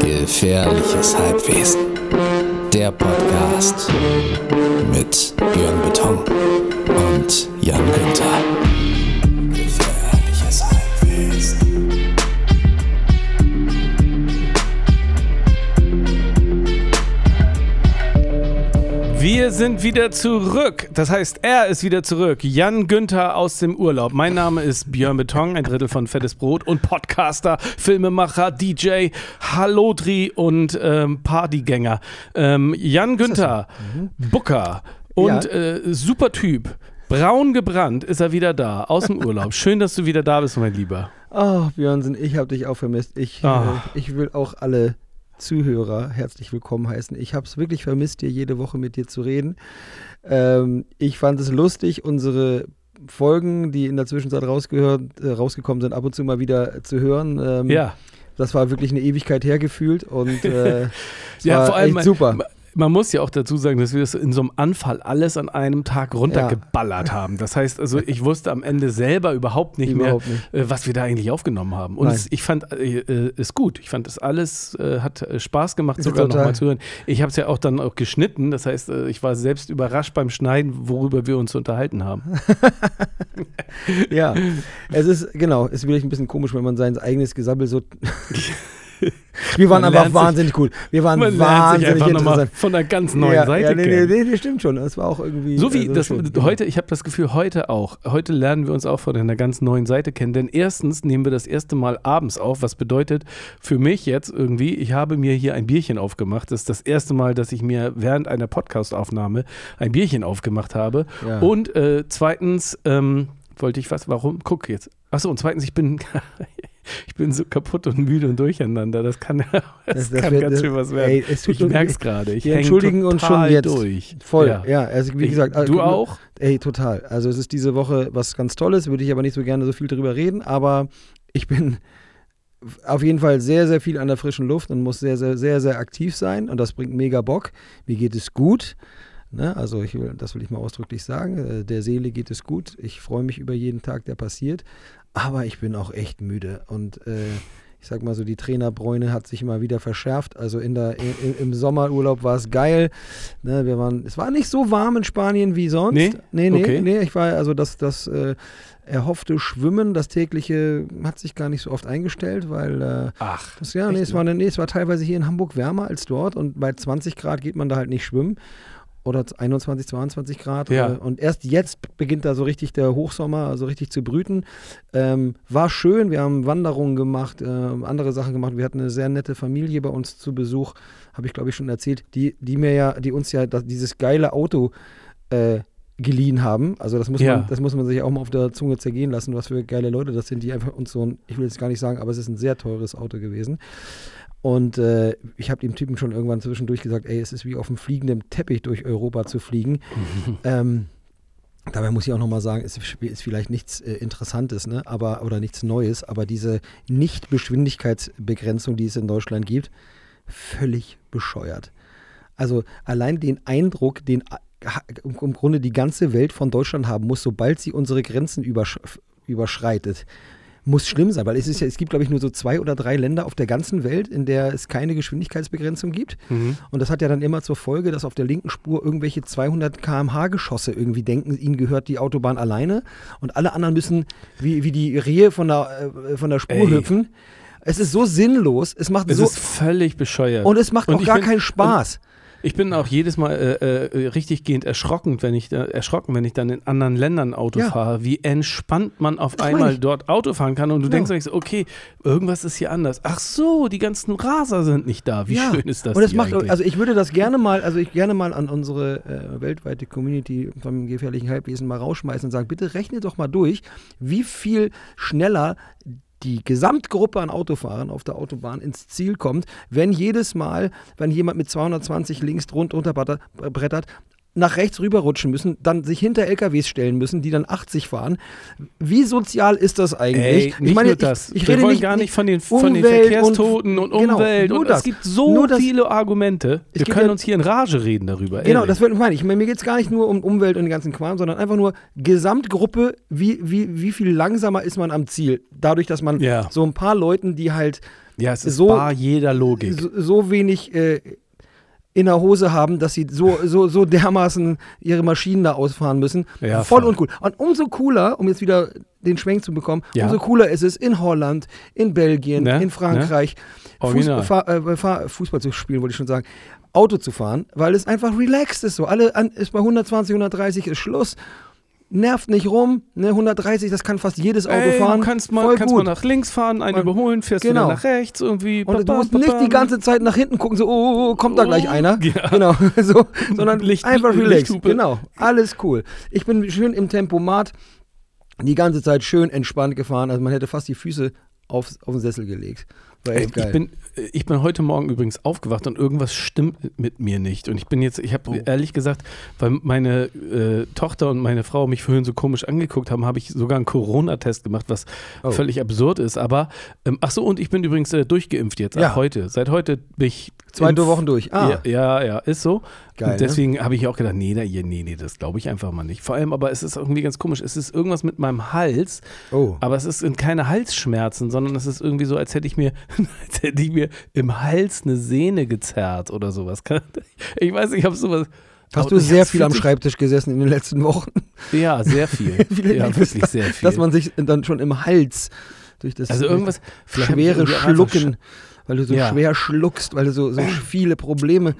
Gefährliches Halbwesen. Der Podcast mit Björn Beton und Jan Günther. Wir sind wieder zurück. Das heißt, er ist wieder zurück. Jan Günther aus dem Urlaub. Mein Name ist Björn Beton, ein Drittel von Fettes Brot und Podcaster, Filmemacher, DJ, Hallodri und ähm, Partygänger. Ähm, Jan Günther, Booker und Ja. äh, super Typ. Braun gebrannt ist er wieder da, aus dem Urlaub. Schön, dass du wieder da bist, mein Lieber. Oh, Björnsen, ich habe dich auch vermisst. Ich, Ah. äh, ich will auch alle Zuhörer herzlich willkommen heißen. Ich habe es wirklich vermisst, hier jede Woche mit dir zu reden. Ähm, ich fand es lustig, unsere Folgen, die in der Zwischenzeit rausgehört, äh, rausgekommen sind, ab und zu mal wieder zu hören. Ähm, Ja. Das war wirklich eine Ewigkeit hergefühlt und äh, Ja, war vor allem, super. Man, man muss ja auch dazu sagen, dass wir das in so einem Anfall alles an einem Tag runtergeballert haben. Das heißt, also ich wusste am Ende selber überhaupt nicht Überhaupt mehr, nicht. Äh, was wir da eigentlich aufgenommen haben. Und es, ich fand äh, äh, es gut. Ich fand es alles äh, hat äh, Spaß gemacht, Ja, sogar nochmal zu hören. Ich habe es ja auch dann auch geschnitten. Das heißt, äh, ich war selbst überrascht beim Schneiden, worüber wir uns unterhalten haben. Ja, es ist, genau, es ist wirklich ein bisschen komisch, wenn man sein eigenes Gesabbel so. Wir waren Man einfach lernt sich- wahnsinnig cool. Wir waren Man sich wahnsinnig nochmal interessant. von einer ganz neuen ja, Seite ja, nee, kennen. nee, nee, das stimmt schon. Das war auch irgendwie. So wie also das heute, ich habe das Gefühl, heute auch. Heute lernen wir uns auch von einer ganz neuen Seite kennen. Denn erstens nehmen wir das erste Mal abends auf, was bedeutet für mich jetzt irgendwie, ich habe mir hier ein Bierchen aufgemacht. Das ist das erste Mal, dass ich mir während einer Podcastaufnahme ein Bierchen aufgemacht habe. Ja. Und äh, zweitens, ähm, wollte ich was, warum? Guck jetzt. Achso, und zweitens, ich bin. Ich bin so kaputt und müde und durcheinander. Das kann, das Das- das kann wird- ganz schön was werden. ey, es tut ich merke es gerade. Ich wir entschuldigen uns schon jetzt. durch. Voll, Ja. ja. also wie Ich- gesagt. also, du auch? Ey, total. Also es ist diese Woche was ganz Tolles, würde ich aber nicht so gerne so viel drüber reden, aber ich bin auf jeden Fall sehr, sehr viel an der frischen Luft und muss sehr, sehr, sehr, sehr aktiv sein und das bringt mega Bock. Mir geht es gut. Ne? Also ich will, das will ich mal ausdrücklich sagen. Äh, Der Seele geht es gut. Ich freue mich über jeden Tag, der passiert. Aber ich bin auch echt müde. Und äh, ich sag mal so, die Trainerbräune hat sich immer wieder verschärft. Also in der, i- im Sommerurlaub war es geil. Ne, wir waren, es war nicht so warm in Spanien wie sonst. Nee? nee, nee, Okay. nee ich war, also das, das äh, erhoffte Schwimmen, das tägliche, hat sich gar nicht so oft eingestellt, weil äh, Ach, das, ja, nee, es war, nee, es war teilweise hier in Hamburg wärmer als dort und bei 20 Grad geht man da halt nicht schwimmen. Oder 21, 22 Grad. Ja. Äh, Und erst jetzt beginnt da so richtig der Hochsommer, so richtig zu brüten. Ähm, war schön, wir haben Wanderungen gemacht, äh, andere Sachen gemacht. Wir hatten eine sehr nette Familie bei uns zu Besuch, habe ich glaube ich schon erzählt, die, die mir ja, die uns ja das, dieses geile Auto äh, geliehen haben. Also das muss, Ja. man, das muss man sich auch mal auf der Zunge zergehen lassen, was für geile Leute das sind, die einfach uns so ein, ich will jetzt gar nicht sagen, aber es ist ein sehr teures Auto gewesen. Und äh, ich habe dem Typen schon irgendwann zwischendurch gesagt, ey, es ist wie auf einem fliegenden Teppich durch Europa zu fliegen. ähm, dabei muss ich auch nochmal sagen, es ist vielleicht nichts äh, Interessantes, ne? aber, oder nichts Neues, aber diese Nicht-Geschwindigkeitsbegrenzung, die es in Deutschland gibt, völlig bescheuert. Also allein den Eindruck, den äh, im Grunde die ganze Welt von Deutschland haben muss, sobald sie unsere Grenzen übersch überschreitet, muss schlimm sein, weil es ist ja, es gibt, glaube ich, nur so zwei oder drei Länder auf der ganzen Welt, in der es keine Geschwindigkeitsbegrenzung gibt. Mhm. Und das hat ja dann immer zur Folge, dass auf der linken Spur irgendwelche 200 km/h Geschosse irgendwie denken, ihnen gehört die Autobahn alleine und alle anderen müssen wie, wie die Rehe von der, äh, von der Spur Ey. hüpfen. Es ist so sinnlos, es macht Es so ist völlig bescheuert. und es macht Und auch gar bin- keinen Spaß. Ich bin auch jedes Mal äh, äh, richtig gehend erschrocken, wenn ich da, erschrocken, wenn ich dann in anderen Ländern Auto Ja. fahre, wie entspannt man auf Das einmal dort Auto fahren kann und du Genau. denkst okay, irgendwas ist hier anders. Ach so, die ganzen Raser sind nicht da. Wie Ja. schön ist das Und hier macht, eigentlich? also ich würde das gerne mal, also ich gerne mal an unsere äh, weltweite Community vom gefährlichen Halbwesen mal rausschmeißen und sagen, bitte rechne doch mal durch, wie viel schneller die Gesamtgruppe an Autofahrern auf der Autobahn ins Ziel kommt, wenn jedes Mal, wenn jemand mit 220 links drunter brettert, nach rechts rüberrutschen müssen, dann sich hinter LKWs stellen müssen, die dann 80 fahren. Wie sozial ist das eigentlich? Ey, nicht nur das. Ich, ich rede nicht, gar nicht von den, von den Verkehrstoten und, genau, Umwelt. nur und das. es gibt so viele Argumente. Wir können ja- uns hier in Rage reden darüber. Genau, ehrlich. das will- meine ich. Mir geht es gar nicht nur um Umwelt und den ganzen Kram, sondern einfach nur Gesamtgruppe, wie, wie, wie viel langsamer ist man am Ziel. Dadurch, dass man Ja. so ein paar Leuten, die halt ja, es ist so- bar jeder Logik. so, so wenig äh, in der Hose haben, dass sie so, so, so dermaßen ihre Maschinen da ausfahren müssen. Ja, voll voll. uncool. Und umso cooler, um jetzt wieder den Schwenk zu bekommen, Ja. umso cooler ist es in Holland, in Belgien, Ne? in Frankreich, Original. Fuß, fahr, äh, Fußball zu spielen, wollte ich schon sagen. Auto zu fahren, weil es einfach relaxed ist so. Alle an, ist bei 120, 130 ist Schluss. Nervt nicht rum, ne, 130, das kann fast jedes Auto Ey, fahren. Du kannst mal, Voll kannst gut. mal nach links fahren, einen überholen, fährst genau. wieder nach rechts irgendwie. Und du Baba, musst nicht baba. die ganze Zeit nach hinten gucken, so, oh, oh, oh, kommt da gleich Oh, einer. ja. Genau, so, sondern Licht- einfach relaxed. Lichthupe. Genau, alles cool. Ich bin schön im Tempomat die ganze Zeit schön entspannt gefahren. Also man hätte fast die Füße auf, auf den Sessel gelegt. Ich, bin, ich bin heute Morgen übrigens aufgewacht und irgendwas stimmt mit mir nicht. Und ich bin jetzt, ich habe Oh. ehrlich gesagt, weil meine äh, Tochter und meine Frau mich vorhin so komisch angeguckt haben, habe ich sogar einen Corona-Test gemacht, was Oh. völlig absurd ist. Aber, ähm, ach so, und ich bin übrigens äh, durchgeimpft jetzt, Ja. heute. Seit heute bin ich. Zweite impf- Wochen durch. Ah, Ja, ja, ja, ist so. Geil, ne? und deswegen habe ich auch gedacht, nee, nee, nee, nee das glaube ich einfach mal nicht. Vor allem, aber es ist irgendwie ganz komisch. Es ist irgendwas mit meinem Hals, oh. aber es sind keine Halsschmerzen, sondern es ist irgendwie so, als hätte ich mir, als hätte ich mir im Hals eine Sehne gezerrt oder sowas. Ich weiß nicht, ich habe sowas. Hast du sehr viel am Schreibtisch gesessen in den letzten Wochen? Ja, sehr viel. Ja, wirklich sehr viel. Dass man sich dann schon im Hals durch das also irgendwas schwere Schlucken, weil du so Ja. schwer schluckst, weil du so, so viele Probleme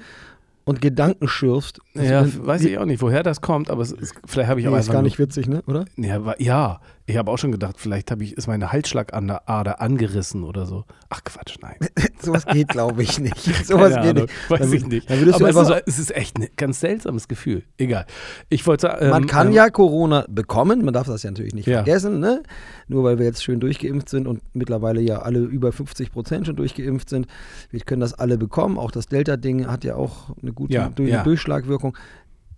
und Gedanken schürfst. sch- Ja, Das- weiß ich auch nicht, woher das kommt, aber es ist, vielleicht habe ich Nee, auch ist einfach gar nur- nicht witzig, ne? Oder? Ja, ja, ich habe auch schon gedacht, vielleicht habe ich, ist meine Halsschlagader angerissen oder so. Ach Quatsch, nein. Sowas geht, glaube ich, nicht. Sowas Keine geht Ahnung, nicht. Weiß Dann- ich nicht. Aber es einfach ist, es ist echt ein ganz seltsames Gefühl. Egal. Ich wollte sagen. Man ähm, kann ähm, ja Corona bekommen, man darf das ja natürlich nicht Ja. vergessen, ne? Nur weil wir jetzt schön durchgeimpft sind und mittlerweile ja alle über 50 Prozent schon durchgeimpft sind. Wir können das alle bekommen. Auch das Delta-Ding hat ja auch eine gute Ja, durch ja. Durchschlagwirkung.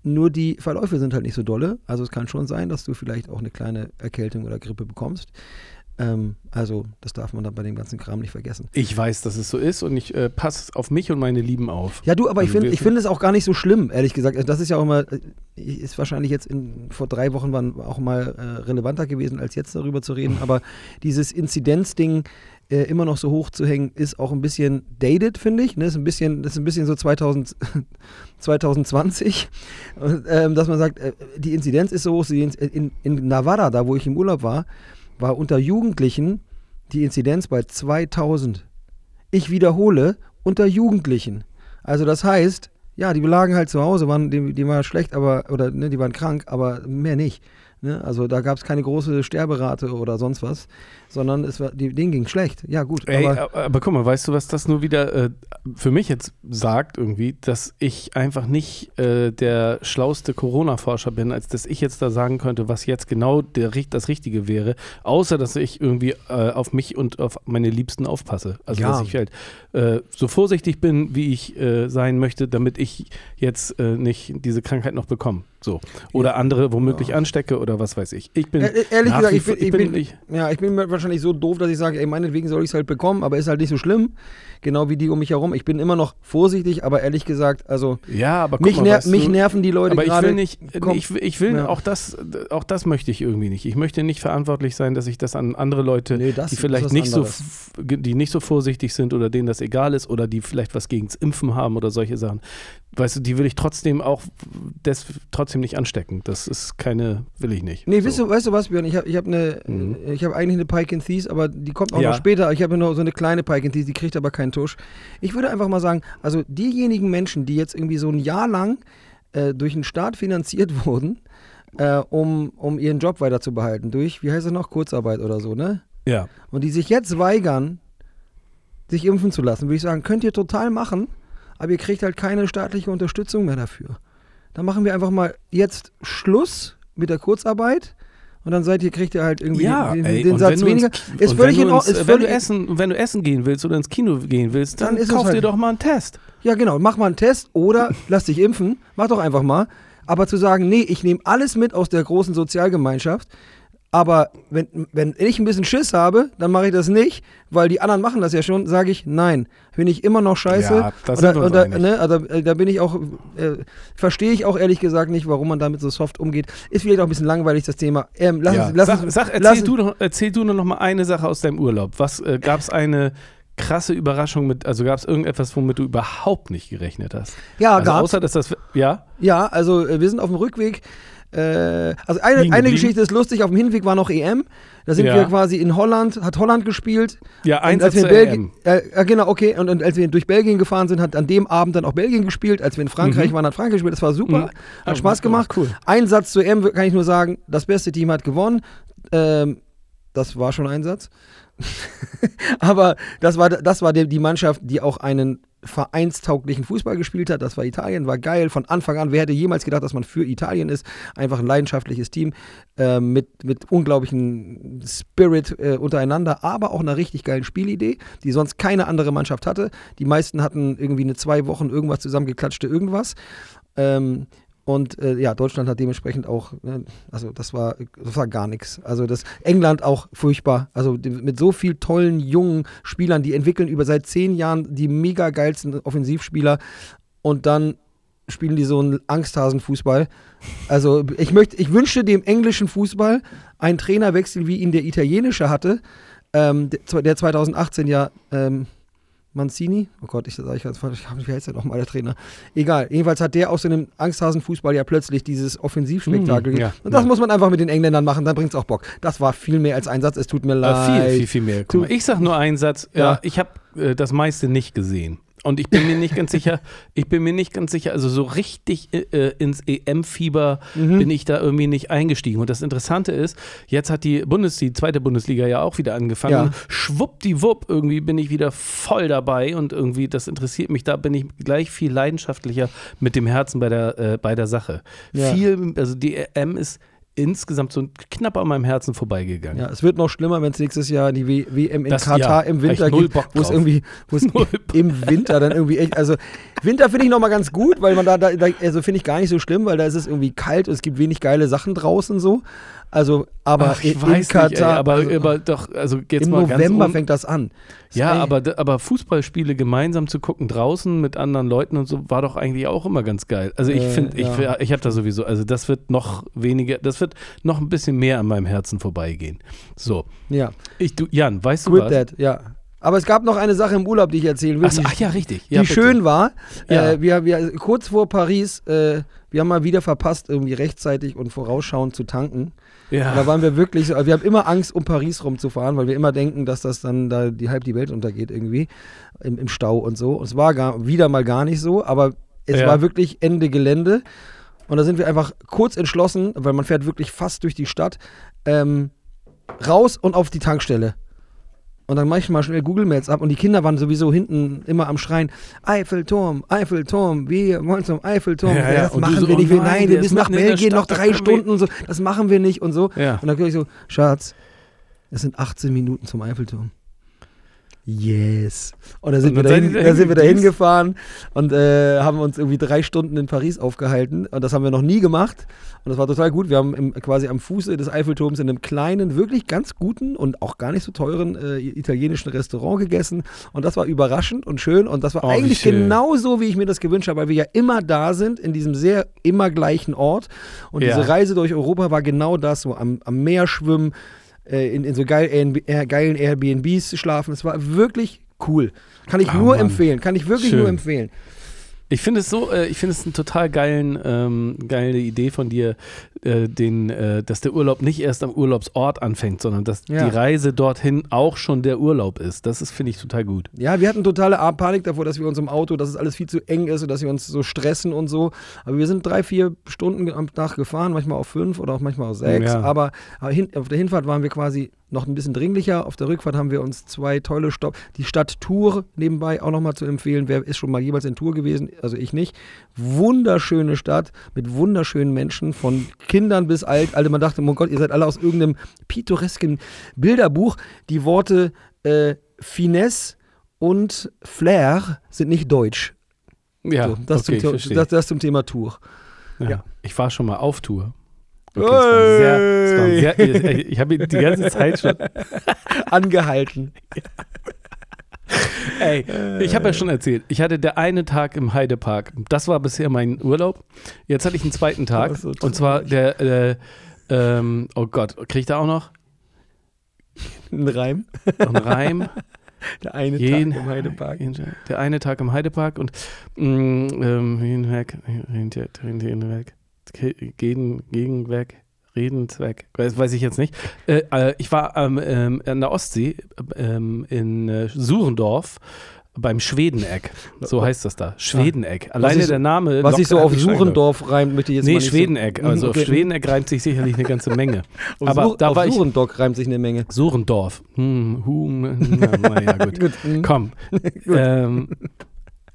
Nur die Verläufe sind halt nicht so dolle. Also es kann schon sein, dass du vielleicht auch eine kleine Erkältung oder Grippe bekommst. Ähm, also das darf man dann bei dem ganzen Kram nicht vergessen. Ich weiß, dass es so ist und ich äh, passe auf mich und meine Lieben auf. Ja, du, aber ich Also ich finde es auch gar nicht so schlimm, ehrlich gesagt. Also Das ist ja auch immer, äh, ist wahrscheinlich jetzt in, vor drei Wochen waren auch mal äh, relevanter gewesen, als jetzt darüber zu reden. Aber dieses Inzidenzding äh, immer noch so hoch zu hängen, ist auch ein bisschen dated, finde ich. Ne? Ist ein bisschen, das ist ein bisschen so 2000, 2020. Und, ähm, dass man sagt, äh, die Inzidenz ist so hoch. Inz- In, in Navarra, da wo ich im Urlaub war, war unter Jugendlichen die Inzidenz bei 2000. Ich wiederhole, unter Jugendlichen. Also das heißt, ja, die lagen halt zu Hause, waren, die, die waren schlecht, aber, oder ne, die waren krank, aber mehr nicht. Ne? Also da gab es keine große Sterberate oder sonst was, sondern es war, die, denen ging schlecht. Ja, gut. Ey, aber, aber, aber guck mal, weißt du, was das nur wieder äh, für mich jetzt sagt irgendwie, dass ich einfach nicht äh, der schlauste Corona-Forscher bin, als dass ich jetzt da sagen könnte, was jetzt genau der, das Richtige wäre, außer dass ich irgendwie äh, auf mich und auf meine Liebsten aufpasse. Also Ja. dass ich halt äh, so vorsichtig bin, wie ich äh, sein möchte, damit ich jetzt äh, nicht diese Krankheit noch bekomme. So. Oder andere womöglich anstecke oder was weiß ich. Ich bin Äh, ehrlich nach gesagt, ich bin, ich, bin, ich, ja, ich bin wahrscheinlich so doof, dass ich sage, ey, meinetwegen soll ich es halt bekommen, aber ist halt nicht so schlimm. Genau wie die um mich herum. Ich bin immer noch vorsichtig, aber ehrlich gesagt, also ja, aber mich, mal, ner weißt mich du, nerven die Leute aber ich gerade. will nicht, Komm. ich, ich will Ja. auch das, auch das möchte ich irgendwie nicht. Ich möchte nicht verantwortlich sein, dass ich das an andere Leute, Nee, das die vielleicht nicht so, anderes. die nicht so vorsichtig sind oder denen das egal ist oder die vielleicht was gegens Impfen haben oder solche Sachen. Weißt du, die will ich trotzdem auch des, trotzdem nicht anstecken. Das ist keine, will ich nicht. Nee, so. weißt, du, weißt du was, Björn? Ich habe ich hab eine, Mhm. ich habe eigentlich eine Pike and Thies, aber die kommt auch Ja. noch später. Ich habe noch so eine kleine Pike and Thies, die kriegt aber keinen Tusch. Ich würde einfach mal sagen, also diejenigen Menschen, die jetzt irgendwie so ein Jahr lang äh, durch den Staat finanziert wurden, äh, um, um ihren Job weiter zu behalten, durch, wie heißt es noch, Kurzarbeit oder so, ne? Ja. Und die sich jetzt weigern, sich impfen zu lassen, würde ich sagen, könnt ihr total machen, aber ihr kriegt halt keine staatliche Unterstützung mehr dafür. Dann machen wir einfach mal jetzt Schluss mit der Kurzarbeit und dann seid ihr, kriegt ihr halt irgendwie Ja, den, ey, den Satz du ins- weniger. Ist völlig wenn in du Ordnung. Wenn du, essen, wenn du essen gehen willst oder ins Kino gehen willst, dann, Dann kauf halt- dir doch mal einen Test. ja, genau. Mach mal einen Test oder lass dich impfen. Mach doch einfach mal. Aber zu sagen, nee, ich nehme alles mit aus der großen Sozialgemeinschaft, aber wenn, wenn ich ein bisschen Schiss habe, dann mache ich das nicht, weil die anderen machen das ja schon, sage ich nein. Bin ich immer noch scheiße. Ja, das und da, sind wir uns und da, ne, also, äh, da bin ich auch, äh, verstehe ich auch ehrlich gesagt nicht, warum man damit so soft umgeht. Ist vielleicht auch ein bisschen langweilig, das Thema. Ähm, lass Ja. lass sag, uns, sag, lass erzähl, uns- du noch, erzähl du noch mal eine Sache aus deinem Urlaub. Was äh, gab es eine krasse Überraschung mit, also gab es irgendetwas, womit du überhaupt nicht gerechnet hast? Ja, also gab's. außer dass das, ja, Ja, also äh, wir sind auf dem Rückweg. Äh, also eine, eine? Geschichte ist lustig, auf dem Hinweg war noch EM. Da sind Ja. wir quasi in Holland, hat Holland gespielt. ja, eins als wir in Belgien, äh, äh, genau, okay, und, und als wir durch Belgien gefahren sind, hat an dem Abend dann auch Belgien gespielt. Als wir in Frankreich Mhm. waren, hat Frankreich gespielt. Das war super, Mhm. hat Ja, Spaß gemacht. Cool. Ein Satz zu EM kann ich nur sagen, das beste Team hat gewonnen. Ähm, das war schon ein Satz. Aber das war, das war die, die Mannschaft, die auch einen vereinstauglichen Fußball gespielt hat. Das war Italien, war geil von Anfang an. Wer hätte jemals gedacht, dass man für Italien ist? Einfach ein leidenschaftliches Team äh, mit, mit unglaublichen Spirit äh, untereinander, aber auch einer richtig geilen Spielidee, die sonst keine andere Mannschaft hatte. Die meisten hatten irgendwie eine zwei Wochen irgendwas zusammengeklatschte irgendwas. Ähm, und äh, ja, Deutschland hat dementsprechend auch, ne, also das war, das war gar nichts. Also das England auch furchtbar. Also mit so viel tollen jungen Spielern, die entwickeln über seit zehn Jahren die mega geilsten Offensivspieler und dann spielen die so einen Angsthasenfußball. Also ich möchte, ich wünschte dem englischen Fußball einen Trainerwechsel, wie ihn der italienische hatte, ähm, der, der 2018 ja ähm, Mancini, oh Gott, ich sage ich ganz falsch, wie heißt der nochmal, der Trainer? Egal, jedenfalls hat der aus so einem Angsthasenfußball ja plötzlich dieses Offensivspektakel. Mhm, ja, und das ja. muss man einfach mit den Engländern machen, dann bringt es auch Bock. Das war viel mehr als ein Satz, es tut mir Äh, leid. viel, viel, viel mehr. Guck mal, ich sag nur einen Satz. Ja, Ja. ich habe äh, das meiste nicht gesehen. Und ich bin mir nicht ganz sicher, ich bin mir nicht ganz sicher, also so richtig äh, ins EM-Fieber Mhm. bin ich da irgendwie nicht eingestiegen. Und das Interessante ist, jetzt hat die Bundes, die zweite Bundesliga ja auch wieder angefangen. Ja. Schwuppdiwupp, irgendwie bin ich wieder voll dabei und irgendwie, das interessiert mich, da bin ich gleich viel leidenschaftlicher mit dem Herzen bei der, äh, bei der Sache. Ja. Viel, also die EM ist insgesamt so knapp an meinem Herzen vorbeigegangen. Ja, es wird noch schlimmer, wenn es nächstes Jahr die w WM in Das- Katar ja, im Winter gibt, wo es irgendwie, wo es im Winter dann irgendwie echt, also Winter finde ich nochmal ganz gut, weil man da, da, da also finde ich gar nicht so schlimm, weil da ist es irgendwie kalt und es gibt wenig geile Sachen draußen so. Also, aber Ach, ich in, weiß in nicht, Katar, ey, aber, also, aber doch, also jetzt im mal ganz November un- fängt das an. Ja, Ey, aber, aber Fußballspiele gemeinsam zu gucken draußen mit anderen Leuten und so war doch eigentlich auch immer ganz geil. Also ich Äh, finde, ich, ja. ich habe da sowieso, also das wird noch weniger, das wird noch ein bisschen mehr an meinem Herzen vorbeigehen. So, Ja, ich, du, Jan, weißt du Quit was? that, ja. Aber es gab noch eine Sache im Urlaub, die ich erzählen will, Ach, so, die, ach ja, richtig. die Ja, bitte. schön war. Ja. Äh, wir, wir, kurz vor Paris, äh, wir haben mal wieder verpasst, irgendwie rechtzeitig und vorausschauend zu tanken. Ja. Da waren wir wirklich so, also wir haben immer Angst, um Paris rumzufahren, weil wir immer denken, dass das dann da die halb die Welt untergeht irgendwie im, im Stau und so. Und es war gar, wieder mal gar nicht so, aber es Ja. war wirklich Ende Gelände. Und da sind wir einfach kurz entschlossen, weil man fährt wirklich fast durch die Stadt, ähm, raus und auf die Tankstelle. Und dann mache ich mal schnell Google Maps ab und die Kinder waren sowieso hinten immer am Schreien, Eiffelturm, Eiffelturm, wir wollen zum Eiffelturm. Ja, ja. Das Und machen so, wir oh nicht, wir, nein, nein, wir müssen nach Belgien noch drei Stunden und so, das machen wir nicht und so. Ja. Und dann höre ich so, Schatz, es sind 18 Minuten zum Eiffelturm. Yes. Und da sind, Und wir, dahin, da sind wir dahin gefahren und äh, haben uns irgendwie drei Stunden in Paris aufgehalten. Und das haben wir noch nie gemacht. Und das war total gut. Wir haben im, quasi am Fuße des Eiffelturms in einem kleinen, wirklich ganz guten und auch gar nicht so teuren äh, italienischen Restaurant gegessen. Und das war überraschend und schön. Und das war Oh, eigentlich genau so, wie ich mir das gewünscht habe, weil wir ja immer da sind, in diesem sehr immer gleichen Ort. Und Ja. diese Reise durch Europa war genau das, so am, am Meer schwimmen, äh, in, in so geil, Airbnb, äh, geilen Airbnbs schlafen. Es war wirklich cool. Kann ich Ah, nur Mann. empfehlen. Kann ich wirklich Schön. nur empfehlen. Ich finde es so, äh, ich finde es eine total geilen, ähm, geile Idee von dir, äh, den, äh, dass der Urlaub nicht erst am Urlaubsort anfängt, sondern dass Ja. die Reise dorthin auch schon der Urlaub ist. Das ist, finde ich, total gut. Ja, wir hatten totale Panik davor, dass wir uns im Auto, dass es alles viel zu eng ist und dass wir uns so stressen und so. Aber wir sind drei, vier Stunden am Tag gefahren, manchmal auf fünf oder auch manchmal auf sechs. Ja. Aber, aber hin, auf der Hinfahrt waren wir quasi noch ein bisschen dringlicher. Auf der Rückfahrt haben wir uns zwei tolle Stopp. Die Stadt Tour nebenbei auch nochmal zu empfehlen. Wer ist schon mal jeweils in Tour gewesen? Also ich nicht. Wunderschöne Stadt mit wunderschönen Menschen, von Kindern bis alt. Also man dachte, oh Gott, ihr seid alle aus irgendeinem pittoresken Bilderbuch. Die Worte äh, Finesse und Flair sind nicht deutsch. Ja, so, das, okay, zum, das, das zum Thema Tour. Ja. Ja. Ich war schon mal auf Tour. Okay, sehr, sehr, ich habe die ganze Zeit schon. Angehalten. Ey, ich habe ja schon erzählt, ich hatte der eine Tag im Heidepark. Das war bisher mein Urlaub. Jetzt hatte ich einen zweiten Tag. So und zwar der, äh, ähm, oh Gott, krieg ich da auch noch Ein Reim. einen Reim? Der eine Jeden- Tag im Heidepark. Der eine Tag im Heidepark und mm, ähm, hinweg, hinweg, gegen, gegen weg, Redenzweck, weiß, weiß ich jetzt nicht. Äh, äh, ich war ähm, ähm, an der Ostsee ähm, in äh, Surendorf beim Schwedeneck, so heißt das da, Schwedeneck. Alleine ich der Name. Was sich so auf Suchendorf reimt, möchte ich jetzt Nee, mal nicht Schwedeneck. so, Also Mhm, auf okay. Schwedeneck reimt sich sicherlich eine ganze Menge. Auf Aber Sur da auf Surendock reimt sich eine Menge. Surendorf. Hm, hu, na, naja, gut. Gut, mhm. Komm. ähm,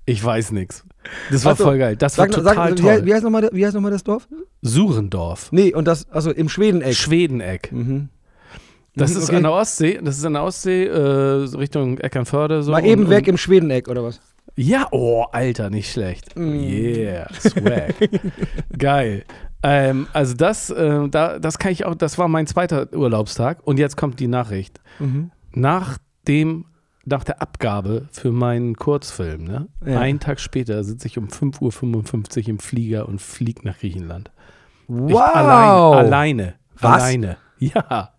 ich weiß nichts. Das war Ach so. voll geil. Das war Sag, total sag, toll. wie heißt nochmal noch mal das Dorf? Surendorf. Nee, und das, also im Schwedeneck. Schwedeneck. Mhm. Das Mhm, ist okay. an der Ostsee. Das ist an der Ostsee, äh, Richtung Eckernförde. So Mal und- eben weg und- im Schwedeneck, oder was? Ja, oh, Alter, nicht schlecht. Mm. Yeah, swag. Geil. Ähm, also das, äh, da, das kann ich auch, das war mein zweiter Urlaubstag. Und jetzt kommt die Nachricht. Mhm. Nach dem, nach der Abgabe für meinen Kurzfilm, ne? Ja. einen Tag später sitze ich um 5.55 Uhr im Flieger und fliege nach Griechenland. Ich Wow! alleine. Alleine. Was? Alleine. Ja.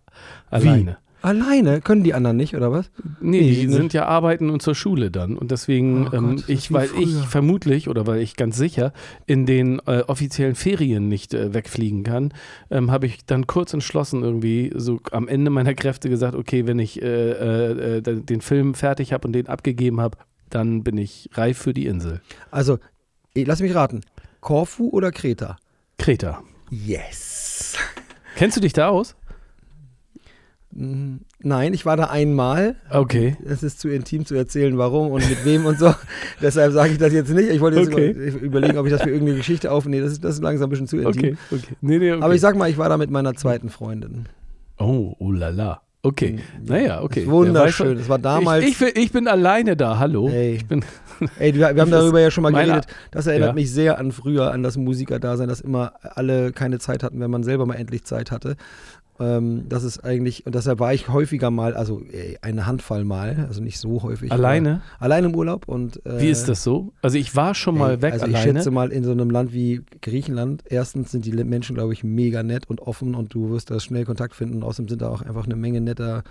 Alleine. Alleine? Können die anderen nicht, oder was? Nee, Nee, die nicht. sind ja arbeiten und zur Schule dann. Und deswegen, Oh Gott, ähm, ist ich, weil ich früher. vermutlich oder weil ich ganz sicher in den äh, offiziellen Ferien nicht äh, wegfliegen kann, ähm, habe ich dann kurz entschlossen irgendwie so am Ende meiner Kräfte gesagt, okay, wenn ich äh, äh, äh, den Film fertig habe und den abgegeben habe, dann bin ich reif für die Insel. Also, lass mich raten. Korfu oder Kreta? Kreta. Yes. Kennst du dich da aus? Mm, Nein, ich war da einmal. Okay. Es ist zu intim zu erzählen, warum und mit wem und so. Deshalb sage ich das jetzt nicht. Ich wollte jetzt Okay. über, überlegen, ob ich das für irgendeine Geschichte aufnehme. Das ist, das ist langsam ein bisschen zu intim. Okay, okay. Nee, nee, okay. Aber ich sag mal, ich war da mit meiner zweiten Freundin. oh, oh la la. Okay. Naja, okay. Wunderschön. Es war damals. Ich, ich, ich bin alleine da, hallo. Ey. Ich bin, Ey, wir, wir haben darüber ja schon mal geredet. Das erinnert Ja. mich sehr an früher, an das Musikerdasein, dass immer alle keine Zeit hatten, wenn man selber mal endlich Zeit hatte. Ähm, das ist eigentlich, und deshalb war ich häufiger mal, also ey, eine Handvoll mal, also nicht so häufig. Alleine? aber Allein im Urlaub und. Äh, Wie ist das so? Also ich war schon mal ey, weg also ich alleine. schätze mal in so einem Land wie Griechenland, erstens sind die Menschen, glaube ich, mega nett und offen und du wirst da schnell Kontakt finden. Außerdem sind da auch einfach eine Menge netter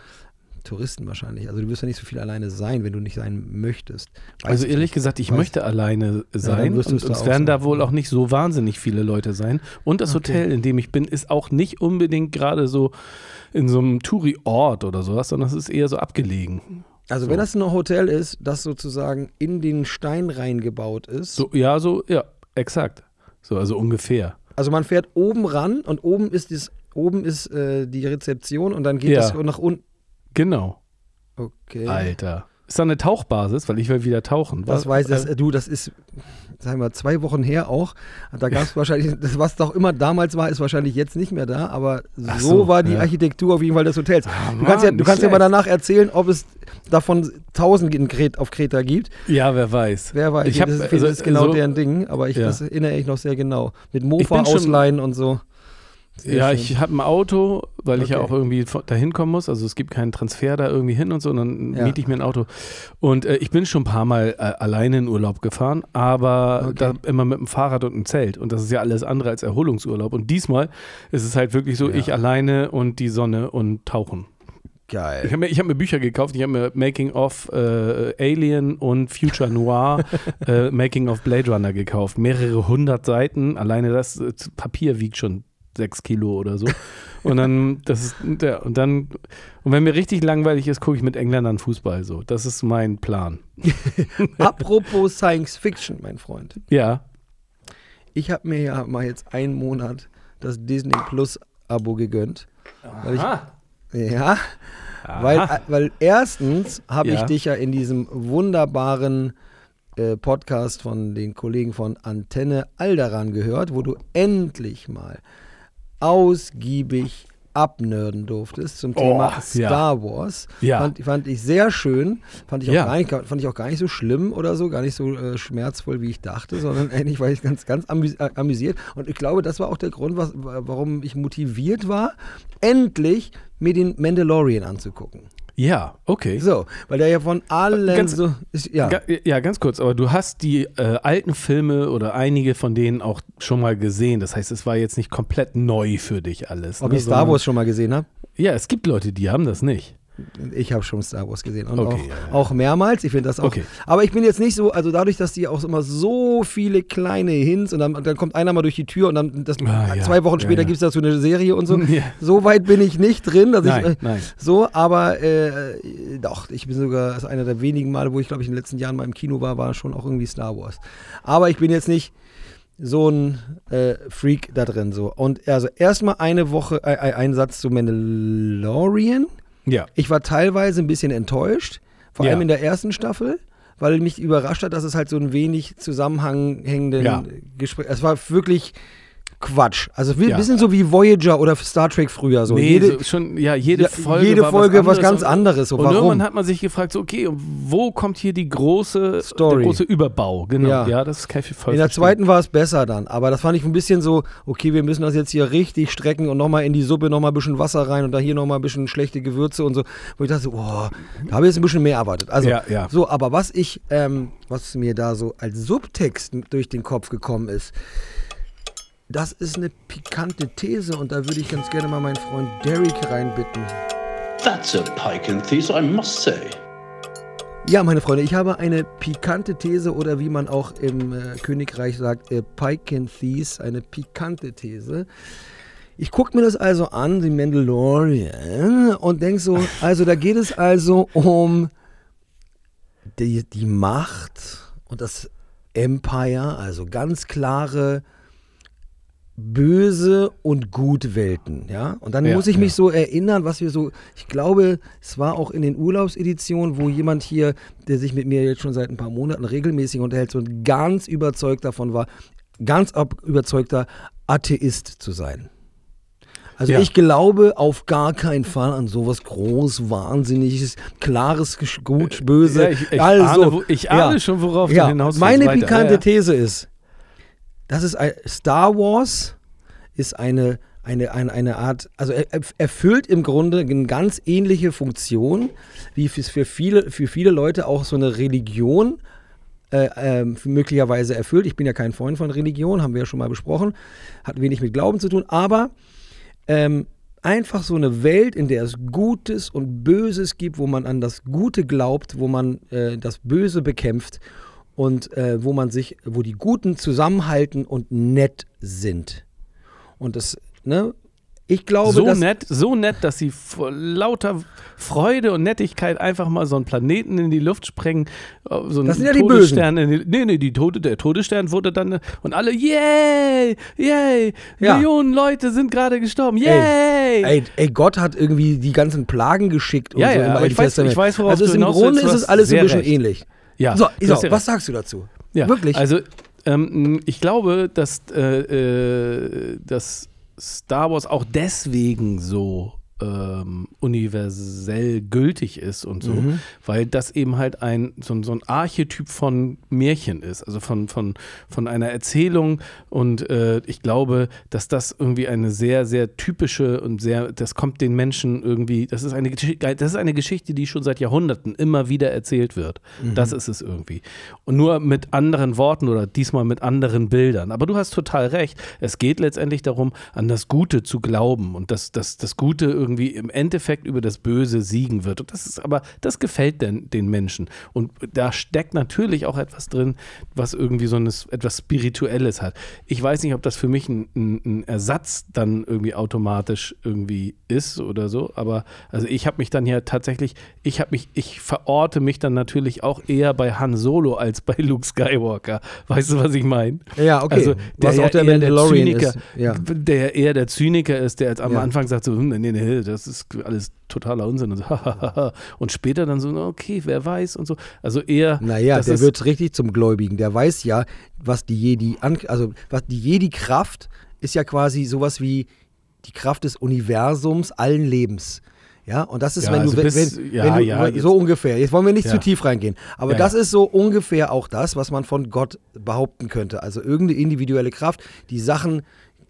Touristen wahrscheinlich. Also du wirst ja nicht so viel alleine sein, wenn du nicht sein möchtest. Weiß also ich ehrlich nicht. gesagt, ich Weiß- möchte alleine sein du und es werden sein. da wohl auch nicht so wahnsinnig viele Leute sein. Und das Okay. Hotel, in dem ich bin, ist auch nicht unbedingt gerade so in so einem Touri-Ort oder sowas, sondern es ist eher so abgelegen. Also So. wenn das ein Hotel ist, das sozusagen in den Stein reingebaut ist, So, ja, so, ja, exakt. So, also ungefähr. also man fährt oben ran und oben ist, dies, oben ist äh, die Rezeption und dann geht Ja. das nach unten. Genau. Okay. Alter. Ist da eine Tauchbasis? Weil ich will wieder tauchen. Das weiß das, äh, du, das ist, sagen wir, zwei Wochen her auch. Da gab es wahrscheinlich, das, was doch immer damals war, ist wahrscheinlich jetzt nicht mehr da, aber so, so, war die ja. Architektur auf jeden Fall des Hotels. Ah, du kannst ja, Mann, du kannst ja mal danach erzählen, ob es davon tausend in Kret, auf Kreta gibt. Ja, wer weiß. Wer weiß, Ich hab, das, ist, also, das ist genau so- deren Ding, aber ich, Ja. das erinnere ich noch sehr genau. Mit Ich Mofa schon- ausleihen und so. Sehr ja, schön. ich habe ein Auto, weil ich ja Okay. auch irgendwie dahin kommen muss. Also es gibt keinen Transfer da irgendwie hin und so, und dann Ja. miete ich mir ein Auto. Und äh, ich bin schon ein paar Mal äh, alleine in Urlaub gefahren, aber Okay. da immer mit dem Fahrrad und einem Zelt. Und das ist ja alles andere als Erholungsurlaub. Und diesmal ist es halt wirklich so, Ja. ich alleine und die Sonne und tauchen. Geil. Ich habe mir, ich hab mir Bücher gekauft. Ich habe mir Making of äh, Alien und Future Noir, äh, Making of Blade Runner gekauft. Mehrere hundert Seiten. Alleine das äh, Papier wiegt schon sechs Kilo oder so. Und dann, das ist, ja, und dann, und wenn mir richtig langweilig ist, gucke ich mit Engländern Fußball. So, das ist mein Plan. Apropos Science Fiction, mein Freund. Ja, Ich habe mir ja mal jetzt einen Monat das Disney Plus Abo gegönnt. Weil ich, ja, weil, äh, weil erstens habe ich Ja. dich ja in diesem wunderbaren äh, Podcast von den Kollegen von Antenne Alderan gehört, wo du endlich mal ausgiebig abnörden durftest zum Thema Oh, ja. Star Wars. Ja. Fand, fand ich sehr schön. Fand ich, auch Ja. gar nicht, fand ich auch gar nicht so schlimm oder so, gar nicht so äh, schmerzvoll, wie ich dachte, sondern eigentlich war ich ganz, ganz amüs äh, amüsiert. Und ich glaube, das war auch der Grund, was, warum ich motiviert war, endlich mir den Mandalorian anzugucken. Ja, okay. So, weil der ja von allen Ganz- so ist, ja. Ja, ganz kurz, aber du hast die äh, alten Filme oder einige von denen auch schon mal gesehen. Das heißt, es war jetzt nicht komplett neu für dich alles. Ob ne, ich Star Wars schon mal gesehen habe? Ja, es gibt Leute, die haben das nicht. Ich habe schon Star Wars gesehen und Okay, auch, ja, auch mehrmals. Ich finde das auch. Okay. Aber ich bin jetzt nicht so, also dadurch, dass die auch immer so viele kleine Hints und dann, dann kommt einer mal durch die Tür und dann das, Ah, ja. zwei Wochen später ja. gibt es dazu eine Serie und so. So weit bin ich nicht drin, dass Nein, ich äh, nein. so, aber äh, doch, ich bin sogar ist einer der wenigen Male, wo ich glaube ich in den letzten Jahren mal im Kino war, war schon auch irgendwie Star Wars. Aber ich bin jetzt nicht so ein äh, Freak da drin so. Und also erstmal eine Woche, äh, ein Satz zu Mandalorian. Ja. Ich war teilweise ein bisschen enttäuscht, vor allem Ja. in der ersten Staffel, weil mich überrascht hat, dass es halt so ein wenig zusammenhängenden Ja. Gespräch. Es war wirklich Quatsch. Also ein Ja. bisschen so wie Voyager oder Star Trek früher. So. nee, jede, so schon, ja, jede ja, Folge, jede war Folge was, was, ganz anderes. So, Und warum? irgendwann hat man sich gefragt, so, okay, wo kommt hier die große, Story. der große Überbau? Genau, Ja. ja, das kann ich voll in der zweiten war es besser dann, aber das fand ich ein bisschen so, okay, wir müssen das jetzt hier richtig strecken und nochmal in die Suppe nochmal ein bisschen Wasser rein und da hier nochmal ein bisschen schlechte Gewürze und so, wo ich dachte, boah, da habe ich jetzt ein bisschen mehr erwartet. Also, ja. so, aber was ich, ähm, was mir da so als Subtext durch den Kopf gekommen ist, das ist eine pikante These und da würde ich ganz gerne mal meinen Freund Derek reinbitten. That's a pike and thief, I must say. Ja, meine Freunde, ich habe eine pikante These oder wie man auch im äh, Königreich sagt, äh, Pikenthees, eine pikante These. Ich gucke mir das also an, die Mandalorian, und denke so, also da geht es also um die, die Macht und das Empire, also ganz klare böse und gut Welten, ja. Und dann Ja, muss ich mich ja. so erinnern, was wir so, ich glaube, es war auch in den Urlaubseditionen, wo jemand hier, der sich mit mir jetzt schon seit ein paar Monaten regelmäßig unterhält, so ganz überzeugt davon war, ganz ab, überzeugter Atheist zu sein. Also Ja. ich glaube auf gar keinen Fall an sowas groß, wahnsinniges, klares, gut, böse. Ja, ich, ich, also, ahne, ich ahne schon, worauf ja, du hinaus meine pikante ja, ja. These ist, das ist ein, Star Wars ist eine, eine, eine, eine Art, also er, er erfüllt im Grunde eine ganz ähnliche Funktion, wie es für viele, für viele Leute auch so eine Religion äh, ähm, möglicherweise erfüllt. Ich bin ja kein Freund von Religion, haben wir ja schon mal besprochen, hat wenig mit Glauben zu tun, aber ähm, einfach so eine Welt, in der es Gutes und Böses gibt, wo man an das Gute glaubt, wo man äh, das Böse bekämpft und äh, wo man sich, wo die Guten zusammenhalten und nett sind. Und das, ne? Ich glaube, so nett, so nett, dass sie vor lauter Freude und Nettigkeit einfach mal so einen Planeten in die Luft sprengen. äh, So Das sind ja die in die, nee, nee, die Tode, der Todesstern wurde dann und alle, yay, yay, Ja. Millionen Leute sind gerade gestorben, yay. Ey, ey, Gott hat irgendwie die ganzen Plagen geschickt und Ja, so ja, im aber Alten ich weiß- Testament. ich weiß, worauf also du im Grunde ist es alles ein bisschen recht. ähnlich. Ja, So, du so hast ja was sagst du dazu? Ja, Wirklich? Also, ähm, ich glaube, dass, äh, äh, dass Star Wars auch deswegen so ähm, universell gültig ist und so, Mhm. weil das eben halt ein so, ein- so ein Archetyp von Märchen ist, also von, von, von einer Erzählung und äh, ich glaube, dass das irgendwie eine sehr, sehr typische und sehr, das kommt den Menschen irgendwie, das ist eine, das ist eine Geschichte, die schon seit Jahrhunderten immer wieder erzählt wird. Das ist es irgendwie. Und nur mit anderen Worten oder diesmal mit anderen Bildern. Aber du hast total recht. Es geht letztendlich darum, an das Gute zu glauben und dass, dass das Gute irgendwie im Endeffekt über das Böse siegen wird. Und das ist aber, das gefällt den, den Menschen. Und da steckt natürlich auch etwas drin, was irgendwie so ein, etwas Spirituelles hat. Ich weiß nicht, ob das für mich ein, ein, Ersatz dann irgendwie automatisch irgendwie ist oder so, aber also ich habe mich dann ja tatsächlich, ich habe mich, ich verorte mich dann natürlich auch eher bei Han Solo als bei Luke Skywalker. Weißt du, was ich meine? Ja, okay. Also, der Was auch der eher Mandalorian Zyniker, ist, ja. der eher der Zyniker ist, der jetzt am Ja. Anfang sagt so, hm, nee, nee, nee, das ist alles totaler Unsinn und, so, und später dann so, okay, wer weiß und so. Also eher, Naja, der wird richtig zum Gläubigen. Der weiß ja, was die Jedi, an, also was die Jedi-Kraft ist ja quasi sowas wie die Kraft des Universums, allen Lebens. Ja, und das ist, Ja, wenn also du, wenn, bis- wenn, ja, wenn du ja, jetzt- so ungefähr, jetzt wollen wir nicht zu tief reingehen, aber das ist so ungefähr auch das, was man von Gott behaupten könnte. Also irgendeine individuelle Kraft, die Sachen,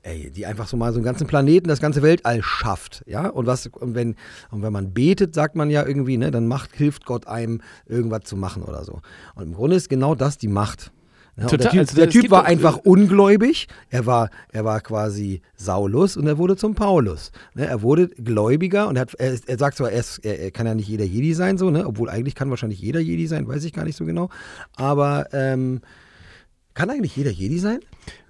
ey, die einfach so mal so einen ganzen Planeten, das ganze Weltall schafft, ja. Und was und wenn und wenn man betet, sagt man ja irgendwie, ne, dann macht hilft Gott einem irgendwas zu machen oder so. Und im Grunde ist genau das die Macht. Ja, und Total, der Typ, also der typ war doch- einfach ungläubig. Er war, er war quasi Saulus und er wurde zum Paulus. Ne, er wurde gläubiger und er, hat, er, er sagt zwar, er, ist, er, er kann ja nicht jeder Jedi sein, so, ne? obwohl eigentlich kann wahrscheinlich jeder Jedi sein, weiß ich gar nicht so genau. Aber ähm, kann eigentlich jeder Jedi sein?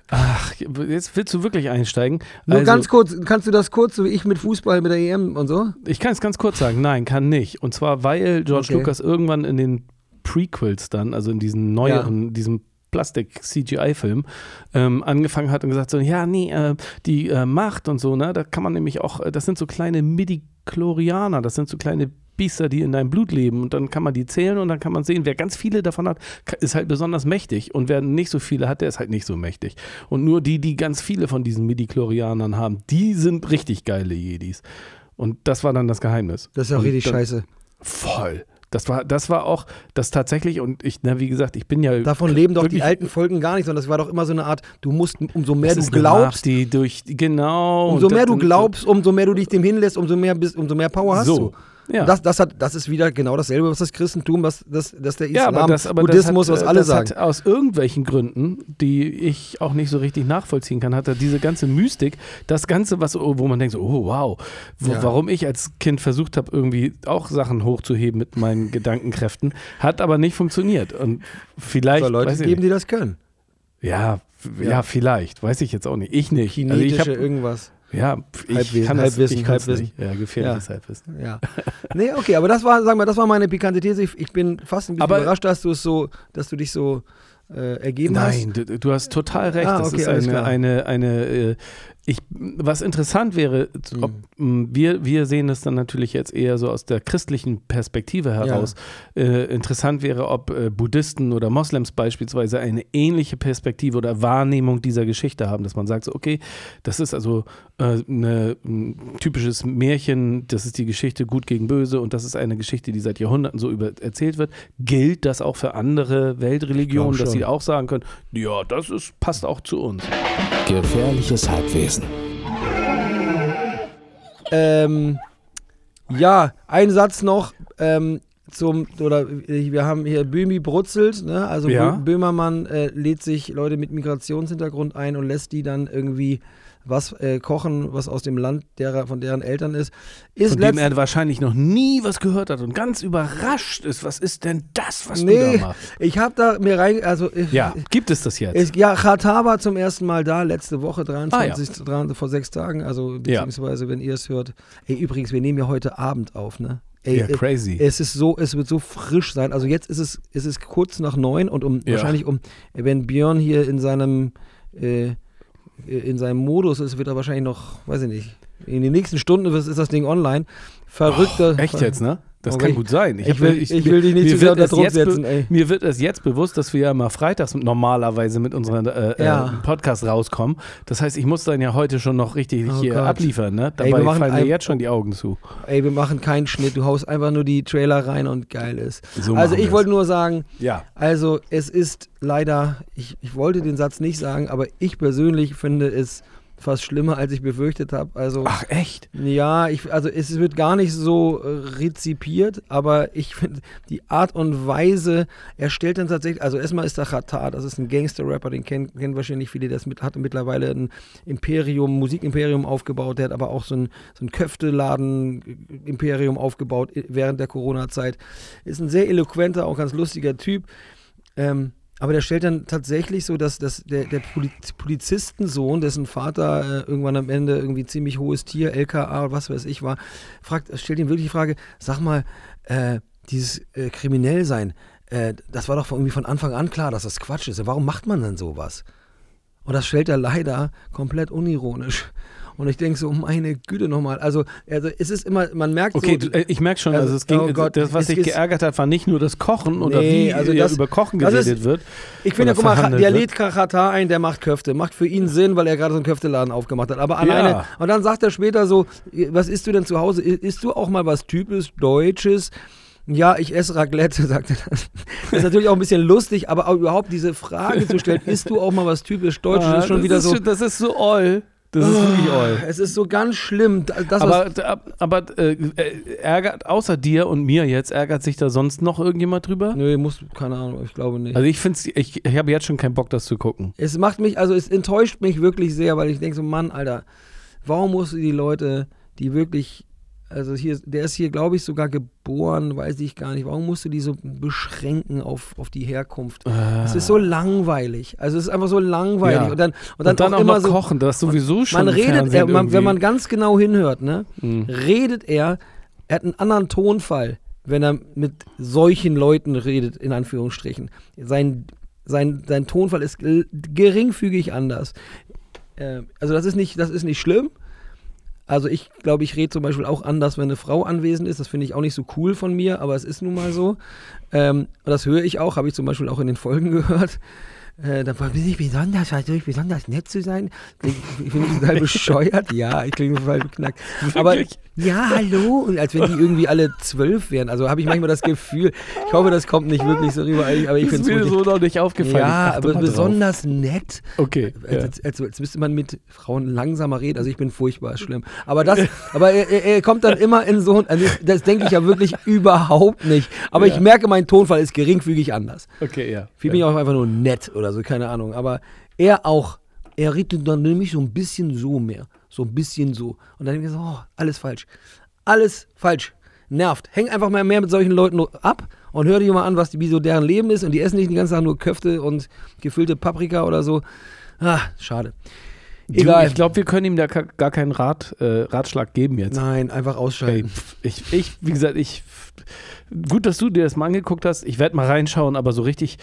Ach, jetzt willst du wirklich einsteigen. Nur Also, ganz kurz, kannst du das kurz, so wie ich mit Fußball, mit der EM und so? Ich kann es ganz kurz sagen, nein, kann nicht. Und zwar, weil George Okay. Lucas irgendwann in den Prequels dann, also in diesen neueren, diesem Plastik-CGI-Film, ähm, angefangen hat und gesagt so, ja, nee, äh, die äh, Macht und so, ne, da kann man nämlich auch, äh, das sind so kleine Midi-Chlorianer, das sind so kleine Biester, die in deinem Blut leben und dann kann man die zählen und dann kann man sehen, wer ganz viele davon hat, ist halt besonders mächtig und wer nicht so viele hat, der ist halt nicht so mächtig. Und nur die, die ganz viele von diesen Midi-Chlorianern haben, die sind richtig geile Jedis. Und das war dann das Geheimnis. Das ist ja auch Und richtig dann, scheiße. Voll. Das war, das war auch das tatsächlich, und ich, na, wie gesagt, ich bin ja. Davon leben doch die alten Folgen gar nicht, sondern das war doch immer so eine Art, du musst, umso mehr du glaubst, die durch, genau. umso mehr du glaubst, umso mehr du dich dem hinlässt, umso mehr, bist, umso mehr Power hast So, du. Ja. Das, das, hat, das ist wieder genau dasselbe, was das Christentum, was das, das der Ja, Islam, aber das, aber Buddhismus, hat, was alle das sagen. Hat aus irgendwelchen Gründen, die ich auch nicht so richtig nachvollziehen kann, hat er diese ganze Mystik, das Ganze, was, wo man denkt, so, oh wow, wo, Ja. warum ich als Kind versucht habe, irgendwie auch Sachen hochzuheben mit meinen Gedankenkräften, hat aber nicht funktioniert. Und vielleicht, soll Leute geben, nicht. die das können. ja, ja, Ja. vielleicht, weiß ich jetzt auch nicht. Ich nicht. Also ich Kinetische hab, irgendwas. Ja, ich Halbwissen, kann das, Halbwissen, ich Halbwissen. nicht. Ja, gefährliches Halbwissen. Ja. Nee, okay, aber das war, sag mal, das war meine pikante These. Ich, bin fast ein bisschen Aber- überrascht, dass du es so, dass du dich so äh, ergeben Nein, du, du hast total recht. Ah, das okay, ist alles eine, eine, eine äh, ich, was interessant wäre, ob, Mhm. mh, wir, wir sehen es dann natürlich jetzt eher so aus der christlichen Perspektive heraus. Äh, interessant wäre, ob äh, Buddhisten oder Moslems beispielsweise eine ähnliche Perspektive oder Wahrnehmung dieser Geschichte haben, dass man sagt, so, okay, das ist also eine, ein typisches Märchen, das ist die Geschichte gut gegen böse und das ist eine Geschichte, die seit Jahrhunderten so über, erzählt wird. Gilt das auch für andere Weltreligionen, dass sie auch sagen können, ja, das ist, passt auch zu uns. Gefährliches Halbwesen. Ähm, ja, ein Satz noch ähm, zum, oder wir haben hier Böhmi brutzelt, ne? also Ja. Bö Böhmermann äh, lädt sich Leute mit Migrationshintergrund ein und lässt die dann irgendwie was äh, kochen, was aus dem Land derer, von deren Eltern ist. Ist Von dem er wahrscheinlich noch nie was gehört hat und ganz überrascht ist. Was ist denn das, was du nee, da machst? ich habe da mir rein, also ich, Ja, gibt es das jetzt? Es, ja, Qatar war zum ersten Mal da, letzte Woche, Ah, 23, 23 vor sechs Tagen, also beziehungsweise, wenn ihr es hört. Ey, übrigens, wir nehmen ja heute Abend auf, ne? Ey, Ja, äh, crazy. Es ist so, es wird so frisch sein. Also jetzt ist es, es ist kurz nach neun und um Ja. wahrscheinlich um, wenn Björn hier in seinem äh, in seinem Modus ist, wird er wahrscheinlich noch, weiß ich nicht, in den nächsten Stunden ist das Ding online. Verrückter. Echt jetzt, ne? Das Okay. kann gut sein. Ich will- ich will dich nicht zu sehr unter Druck setzen, ey. Mir wird es jetzt bewusst, dass wir ja immer freitags normalerweise mit unserem äh, Ja. äh, Podcast rauskommen. Das heißt, ich muss dann ja heute schon noch richtig Oh hier Gott. abliefern, ne? Ey, wir Dabei machen fallen mir jetzt schon die Augen zu. Ey, wir machen keinen Schnitt. Du haust einfach nur die Trailer rein und geil ist. So also ich wollte nur sagen, Ja. Also es ist leider, ich, ich wollte den Satz nicht sagen, aber ich persönlich finde es fast schlimmer, als ich befürchtet habe. Also Ach, echt? ja, ich, also es wird gar nicht so äh, rezipiert, aber ich finde die Art und Weise, er stellt dann tatsächlich, also erstmal ist der Khatar, das ist ein Gangster-Rapper, den kennen, kennen wahrscheinlich viele, der mit, hat mittlerweile ein Imperium, Musikimperium aufgebaut, der hat aber auch so ein, so ein Köfteladen-Imperium aufgebaut i- während der Corona-Zeit. Ist ein sehr eloquenter, auch ganz lustiger Typ. Ähm, aber der stellt dann tatsächlich so, dass, dass der, der Poli- Polizistensohn, dessen Vater äh, irgendwann am Ende irgendwie ziemlich hohes Tier, LKA oder was weiß ich war, fragt, stellt ihm wirklich die Frage, sag mal, äh, dieses äh, Kriminellsein, äh, das war doch irgendwie von Anfang an klar, dass das Quatsch ist. Warum macht man denn sowas? Und das stellt er leider komplett unironisch Und ich denke so, meine Güte nochmal. Also, also es ist immer, man merkt Okay, so. du, äh, ich merke schon, Also, also es ging, oh Gott, das, was dich geärgert hat, war nicht nur das Kochen oder Nee, wie also hier das- über Kochen geredet ist- wird. Ich finde, guck mal, der lädt Katar ein, der macht Köfte. Macht für ihn Sinn, weil er gerade so einen Köfteladen aufgemacht hat. Aber alleine. Ja. Und dann sagt er später so: Was isst du denn zu Hause? Isst du auch mal was typisch Deutsches? Ja, ich esse Raclette, sagt er dann. Das ist natürlich auch ein bisschen lustig, aber überhaupt diese Frage zu stellen: Isst du auch mal was typisch Deutsches? Ah, ist schon das wieder ist, so. Schon- Das ist so oll. Das ist wirklich oll. Es ist so ganz schlimm. Das, Aber, aber äh, äh, ärgert, außer dir und mir jetzt, ärgert sich da sonst noch irgendjemand drüber? Nö, muss, keine Ahnung, ich glaube nicht. Also ich finde ich, ich habe jetzt schon keinen Bock, das zu gucken. Es macht mich, also es enttäuscht mich wirklich sehr, weil ich denke so, Mann, Alter, warum musst du die Leute, die wirklich, also hier, der ist hier, glaube ich, sogar geboren, weiß ich gar nicht, warum musst du die so beschränken auf, auf die Herkunft? Es ist so langweilig. Also es ist einfach so langweilig. Ja. Und dann, und dann, Und dann auch, auch immer noch so. kochen, das ist sowieso schon Man redet, er, man, wenn man ganz genau hinhört, ne, Hm. redet er, er hat einen anderen Tonfall, wenn er mit solchen Leuten redet, in Anführungsstrichen. Sein, sein, sein Tonfall ist geringfügig anders. Äh, also das ist nicht, das ist nicht schlimm. Also ich glaube, ich rede zum Beispiel auch anders, wenn eine Frau anwesend ist. Das finde ich auch nicht so cool von mir, aber es ist nun mal so. Ähm, das höre ich auch, habe ich zum Beispiel auch in den Folgen gehört. Äh, dann bin ich besonders, versuche ich besonders nett zu sein. Ich, ich total bescheuert. Ja, ich klinge total beknackt. Aber ja, hallo. Und als wenn die irgendwie alle zwölf wären. Also habe ich manchmal das Gefühl, ich hoffe, das kommt nicht wirklich so rüber. Aber ich finde mir es so noch nicht aufgefallen. Ja, aber mal drauf. besonders nett. Okay. Als, Ja. als, als, als müsste man mit Frauen langsamer reden. Also ich bin furchtbar schlimm. Aber das, aber er, er, kommt dann immer in so ein, also das denke ich ja wirklich überhaupt nicht. Aber Ja. ich merke, mein Tonfall ist geringfügig anders. Okay, ja. Viel bin ich auch einfach nur nett oder so, keine Ahnung. Aber er auch, er redet dann nämlich so ein bisschen so mehr. So ein bisschen so. Und dann denke ich so, oh, alles falsch. Alles falsch. Nervt. Häng einfach mal mehr mit solchen Leuten ab und hör dir mal an, was die, wie so deren Leben ist. Und die essen nicht die ganze Zeit nur Köfte und gefüllte Paprika oder so. Ah, schade. Egal. ich glaube, wir können ihm da gar keinen Rat, äh, Ratschlag geben jetzt. Nein, einfach ausschalten. pf, ich, ich, wie gesagt, ich. Gut, dass du dir das mal angeguckt hast. Ich werde mal reinschauen, aber so richtig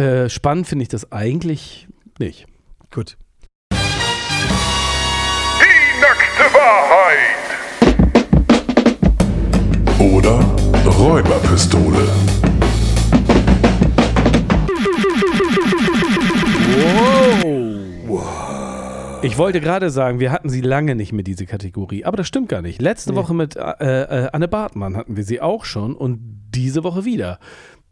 äh, spannend finde ich das eigentlich nicht. Gut. Die nackte Wahrheit. Oder Räuberpistole. Ich wollte gerade sagen, wir hatten sie lange nicht mehr, diese Kategorie. Aber das stimmt gar nicht. Letzte Woche mit äh, äh, Anne Bartmann hatten wir sie auch schon und diese Woche wieder.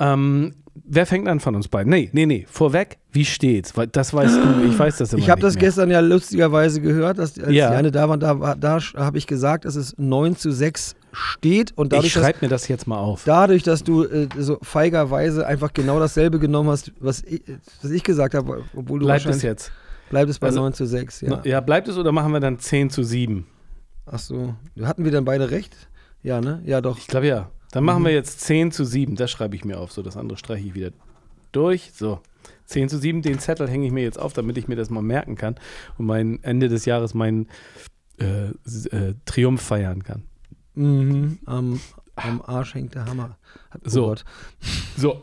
Ähm, wer fängt an von uns beiden? Nee, nee, nee. Vorweg, wie steht's? Weil das weißt du, ich weiß das immer Ich habe das mehr. gestern ja lustigerweise gehört, dass als Ja. die eine da war, da, da habe ich gesagt, dass es 9 zu 6 steht. Und Ich dadurch, dass, schreibe mir das jetzt mal auf. dadurch, dass du äh, so feigerweise einfach genau dasselbe genommen hast, was ich, was ich gesagt habe, obwohl du Bleibt es jetzt? bleibt es bei Also- 9 zu 6. Ja. Ja. bleibt es oder machen wir dann 10 zu 7? Ach so. Hatten wir dann beide recht? Ja, ne? Ja, doch. Ich glaube ja. Dann machen wir jetzt 10 zu 7. Das schreibe ich mir auf. So, das andere streiche ich wieder durch. So. 10 zu 7, den Zettel hänge ich mir jetzt auf, damit ich mir das mal merken kann und mein Ende des Jahres meinen äh, äh, Triumph feiern kann. Mhm. Am, am Arsch hängt der Hammer. Hat- So. Gott, So,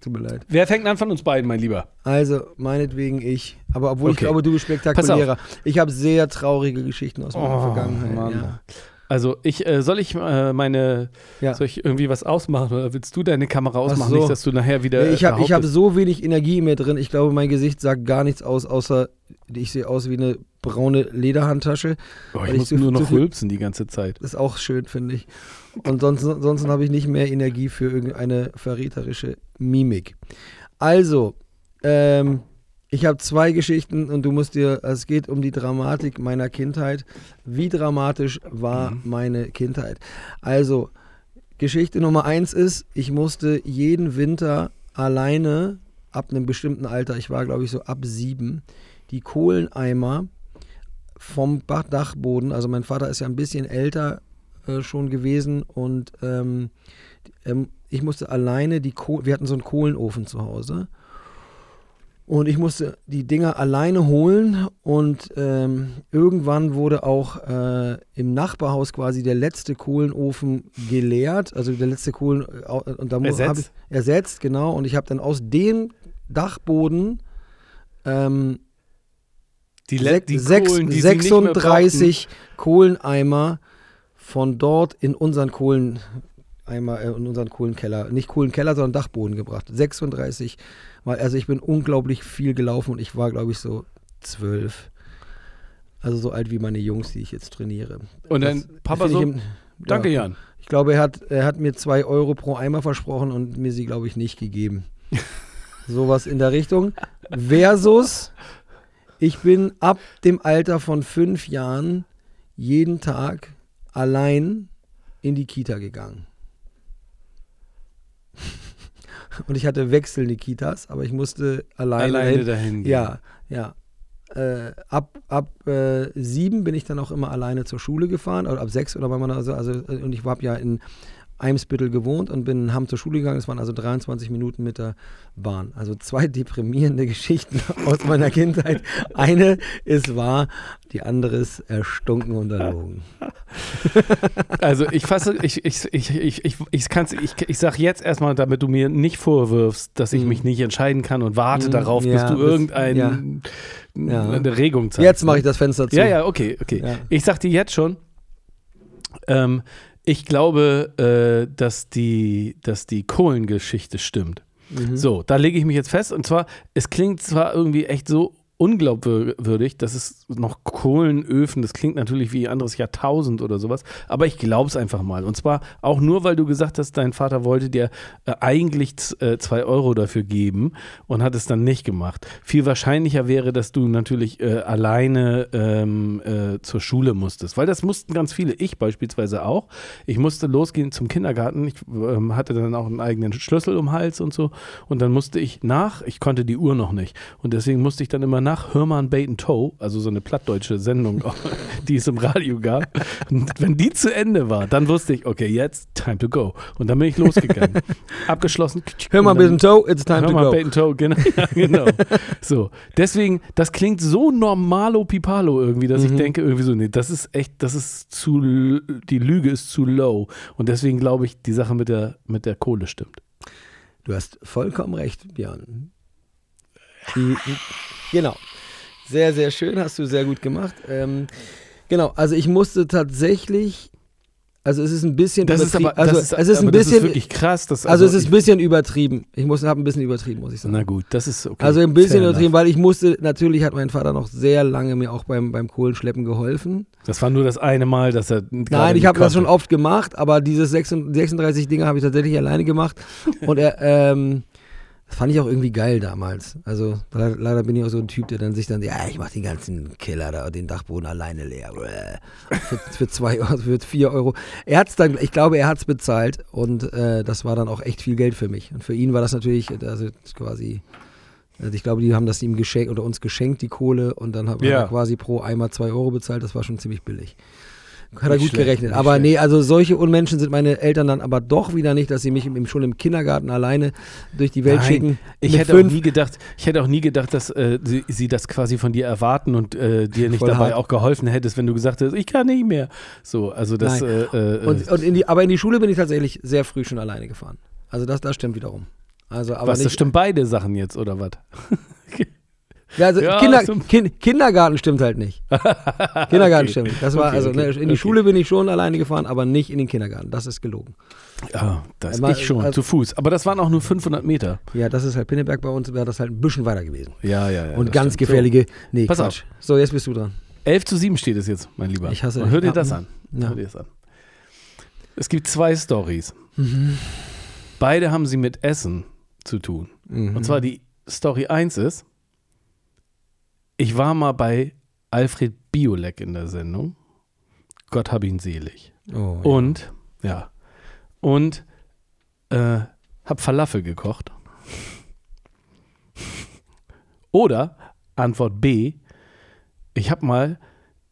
tut mir leid. wer fängt an von uns beiden, mein Lieber? Also, meinetwegen ich. Aber obwohl ich Okay. glaube, du bist spektakulärer. Ich habe sehr traurige Geschichten aus meiner Vergangenheit. Oh, Mann. Ja. Also, ich, äh, soll ich äh, meine, Ja. soll ich irgendwie was ausmachen oder willst du deine Kamera Ach ausmachen, so. nicht, dass du nachher wieder. Nee, ich habe ich hab behauptest- so wenig Energie in mir drin. Ich glaube, mein Gesicht sagt gar nichts aus, außer ich sehe aus wie eine braune Lederhandtasche. oh, ich ich muss so- nur so noch viel- rülpsen die ganze Zeit. Ist auch schön, finde ich. Und sonst, ansonsten habe ich nicht mehr Energie für irgendeine verräterische Mimik. Also, ähm, ich habe zwei Geschichten und du musst dir, es geht um die Dramatik meiner Kindheit. Wie dramatisch war meine Kindheit? Also, Geschichte Nummer eins ist, ich musste jeden Winter alleine ab einem bestimmten Alter, ich war glaube ich so ab sieben, die Kohleneimer vom Dachboden, also mein Vater ist ja ein bisschen älter äh, schon gewesen und ähm, ähm, ich musste alleine die Kohle, wir hatten so einen Kohlenofen zu Hause und ich musste die Dinger alleine holen und ähm, irgendwann wurde auch äh, im Nachbarhaus quasi der letzte Kohlenofen geleert, also der letzte Kohlen äh, und da Ersetzt? ich ersetzt, genau. Und ich habe dann aus dem Dachboden ähm, Die, Le- die sechs- Kohlen, die sie nicht mehr 36 Kohleneimer von dort in unseren Kohleneimer, äh, in unseren Kohlenkeller, nicht Kohlenkeller, sondern Dachboden gebracht. 36 Mal, also ich bin unglaublich viel gelaufen und ich war, glaube ich, so zwölf. Also so alt wie meine Jungs, die ich jetzt trainiere. Und dein Das Papa so, ich im- Danke, ja. Jan. Ich glaube, er hat, er hat mir zwei Euro pro Eimer versprochen und mir sie, glaube ich, nicht gegeben. Sowas in der Richtung. Versus, ich bin ab dem Alter von fünf Jahren jeden Tag allein in die Kita gegangen. Und ich hatte wechselnde Kitas, aber ich musste alleine, Alleine dahin. dahin gehen. Ja, ja. Äh, ab ab äh, sieben bin ich dann auch immer alleine zur Schule gefahren, oder ab sechs oder wann man also, also und ich habe ja in Eimsbüttel gewohnt und bin in Hamm zur Schule gegangen. Es waren also 23 Minuten mit der Bahn. Also zwei deprimierende Geschichten aus meiner Kindheit. Eine ist wahr, die andere ist erstunken und erlogen. Also ich fasse, ich, ich, ich, ich, ich, ich, kann's, ich, ich sag jetzt erstmal, damit du mir nicht vorwirfst, dass ich Mhm. mich nicht entscheiden kann und warte Mhm, darauf, bis ja, du bis- irgendeine ja. Ja. Regung zeigst. Jetzt mache ich das Fenster zu. Ja, ja, okay, okay. Ich sag dir jetzt schon, ähm, ich glaube, äh, dass, die, dass die Kohlengeschichte stimmt. Mhm. So, da lege ich mich jetzt fest. Und zwar, es klingt zwar irgendwie echt so unglaubwürdig, dass es noch Kohlenöfen, das klingt natürlich wie ein anderes Jahrtausend oder sowas, aber ich glaube es einfach mal. Und zwar auch nur, weil du gesagt hast, dein Vater wollte dir äh, eigentlich äh, zwei Euro dafür geben und hat es dann nicht gemacht. Viel wahrscheinlicher wäre, dass du natürlich äh, alleine ähm, äh, zur Schule musstest, weil das mussten ganz viele, ich beispielsweise auch. Ich musste losgehen zum Kindergarten, ich ähm, hatte dann auch einen eigenen Schlüssel um den Hals und so und dann musste ich nach, ich konnte die Uhr noch nicht und deswegen musste ich dann immer nach Hörmann Bait Toe, also so eine plattdeutsche Sendung, die es im Radio gab. Und wenn die zu Ende war, dann wusste ich, okay, jetzt time to go. Und dann bin ich losgegangen. Abgeschlossen. Dann- bisschen Toe, it's time Hör to go. Bait and Toe, genau. Ja, genau. so, deswegen, das klingt so normalo pipalo irgendwie, dass ich Mhm. denke irgendwie so, nee, das ist echt, das ist zu, die Lüge ist zu low. Und deswegen glaube ich, die Sache mit der, mit der Kohle stimmt. Du hast vollkommen recht, Björn. Die, genau. Sehr, sehr schön, hast du sehr gut gemacht. Ähm, genau, also ich musste tatsächlich, also es ist ein bisschen Das ist übertrie- aber, also das ist, es ist ein das ist bisschen, wirklich krass. Dass, also, es ist ein bisschen übertrieben. Ich muss, habe ein bisschen übertrieben, muss ich sagen. Na gut, das ist okay. also ein bisschen übertrieben, weil ich musste, natürlich hat mein Vater noch sehr lange mir auch beim, beim Kohlenschleppen geholfen. Das war nur das eine Mal, dass er. Nein, ich habe das schon oft gemacht, aber diese 36 36 Dinge habe ich tatsächlich alleine gemacht. Und er, ähm, das fand ich auch irgendwie geil damals. Also le- leider bin ich auch so ein Typ, der dann sich dann, ja, ich mache den ganzen Keller da, den Dachboden alleine leer. Für, für zwei Euro, für vier Euro. Er hat's dann, ich glaube, er hat es bezahlt und äh, das war dann auch echt viel Geld für mich. Und für ihn war das natürlich, also quasi. Also ich glaube, die haben das ihm geschenkt oder uns geschenkt, die Kohle, und dann hat Ja. er quasi pro Eimer zwei Euro bezahlt. Das war schon ziemlich billig. Hat er gut schlecht, gerechnet. Aber schlecht. nee, also solche Unmenschen sind meine Eltern dann aber doch wieder nicht, dass sie mich im, schon im Kindergarten alleine durch die Welt Nein, schicken. Ich hätte auch nie gedacht, ich hätte auch nie gedacht, dass äh, sie, sie das quasi von dir erwarten und äh, dir nicht Voll dabei hart. auch geholfen hättest, wenn du gesagt hättest, ich kann nicht mehr. So, also das. Äh, äh, Und, und in die, aber in die Schule bin ich tatsächlich sehr früh schon alleine gefahren. Also das, das stimmt wiederum. Also, aber was, nicht, das stimmt beide Sachen jetzt oder was? Ja, also Ja, Kinder, stimmt. kind, Kindergarten stimmt halt nicht. Kindergarten stimmt nicht. Das war Okay, also okay, ne, in die okay. Schule bin ich schon alleine gefahren, aber nicht in den Kindergarten. Das ist gelogen. Ja, das Einmal- ich schon, also- zu Fuß. Aber das waren auch nur 500 Meter. Ja, das ist halt Pinneberg bei uns, wäre das halt ein bisschen weiter gewesen. Ja, ja, ja. Und ganz stimmt. gefährliche. Nee, Pass Quatsch. So, jetzt bist du dran. So, 11 zu 7 steht es jetzt, mein Lieber. Ich hasse Und hör dir das an. Ja. Hör dir das an. Es gibt zwei Stories. Mhm. Beide haben sie mit Essen zu tun. Mhm. Und zwar die Story 1 ist, ich war mal bei Alfred Biolek in der Sendung. Gott hab ihn selig. Oh, ja. Und, ja, und äh, hab Falafel gekocht. Oder, Antwort B, ich habe mal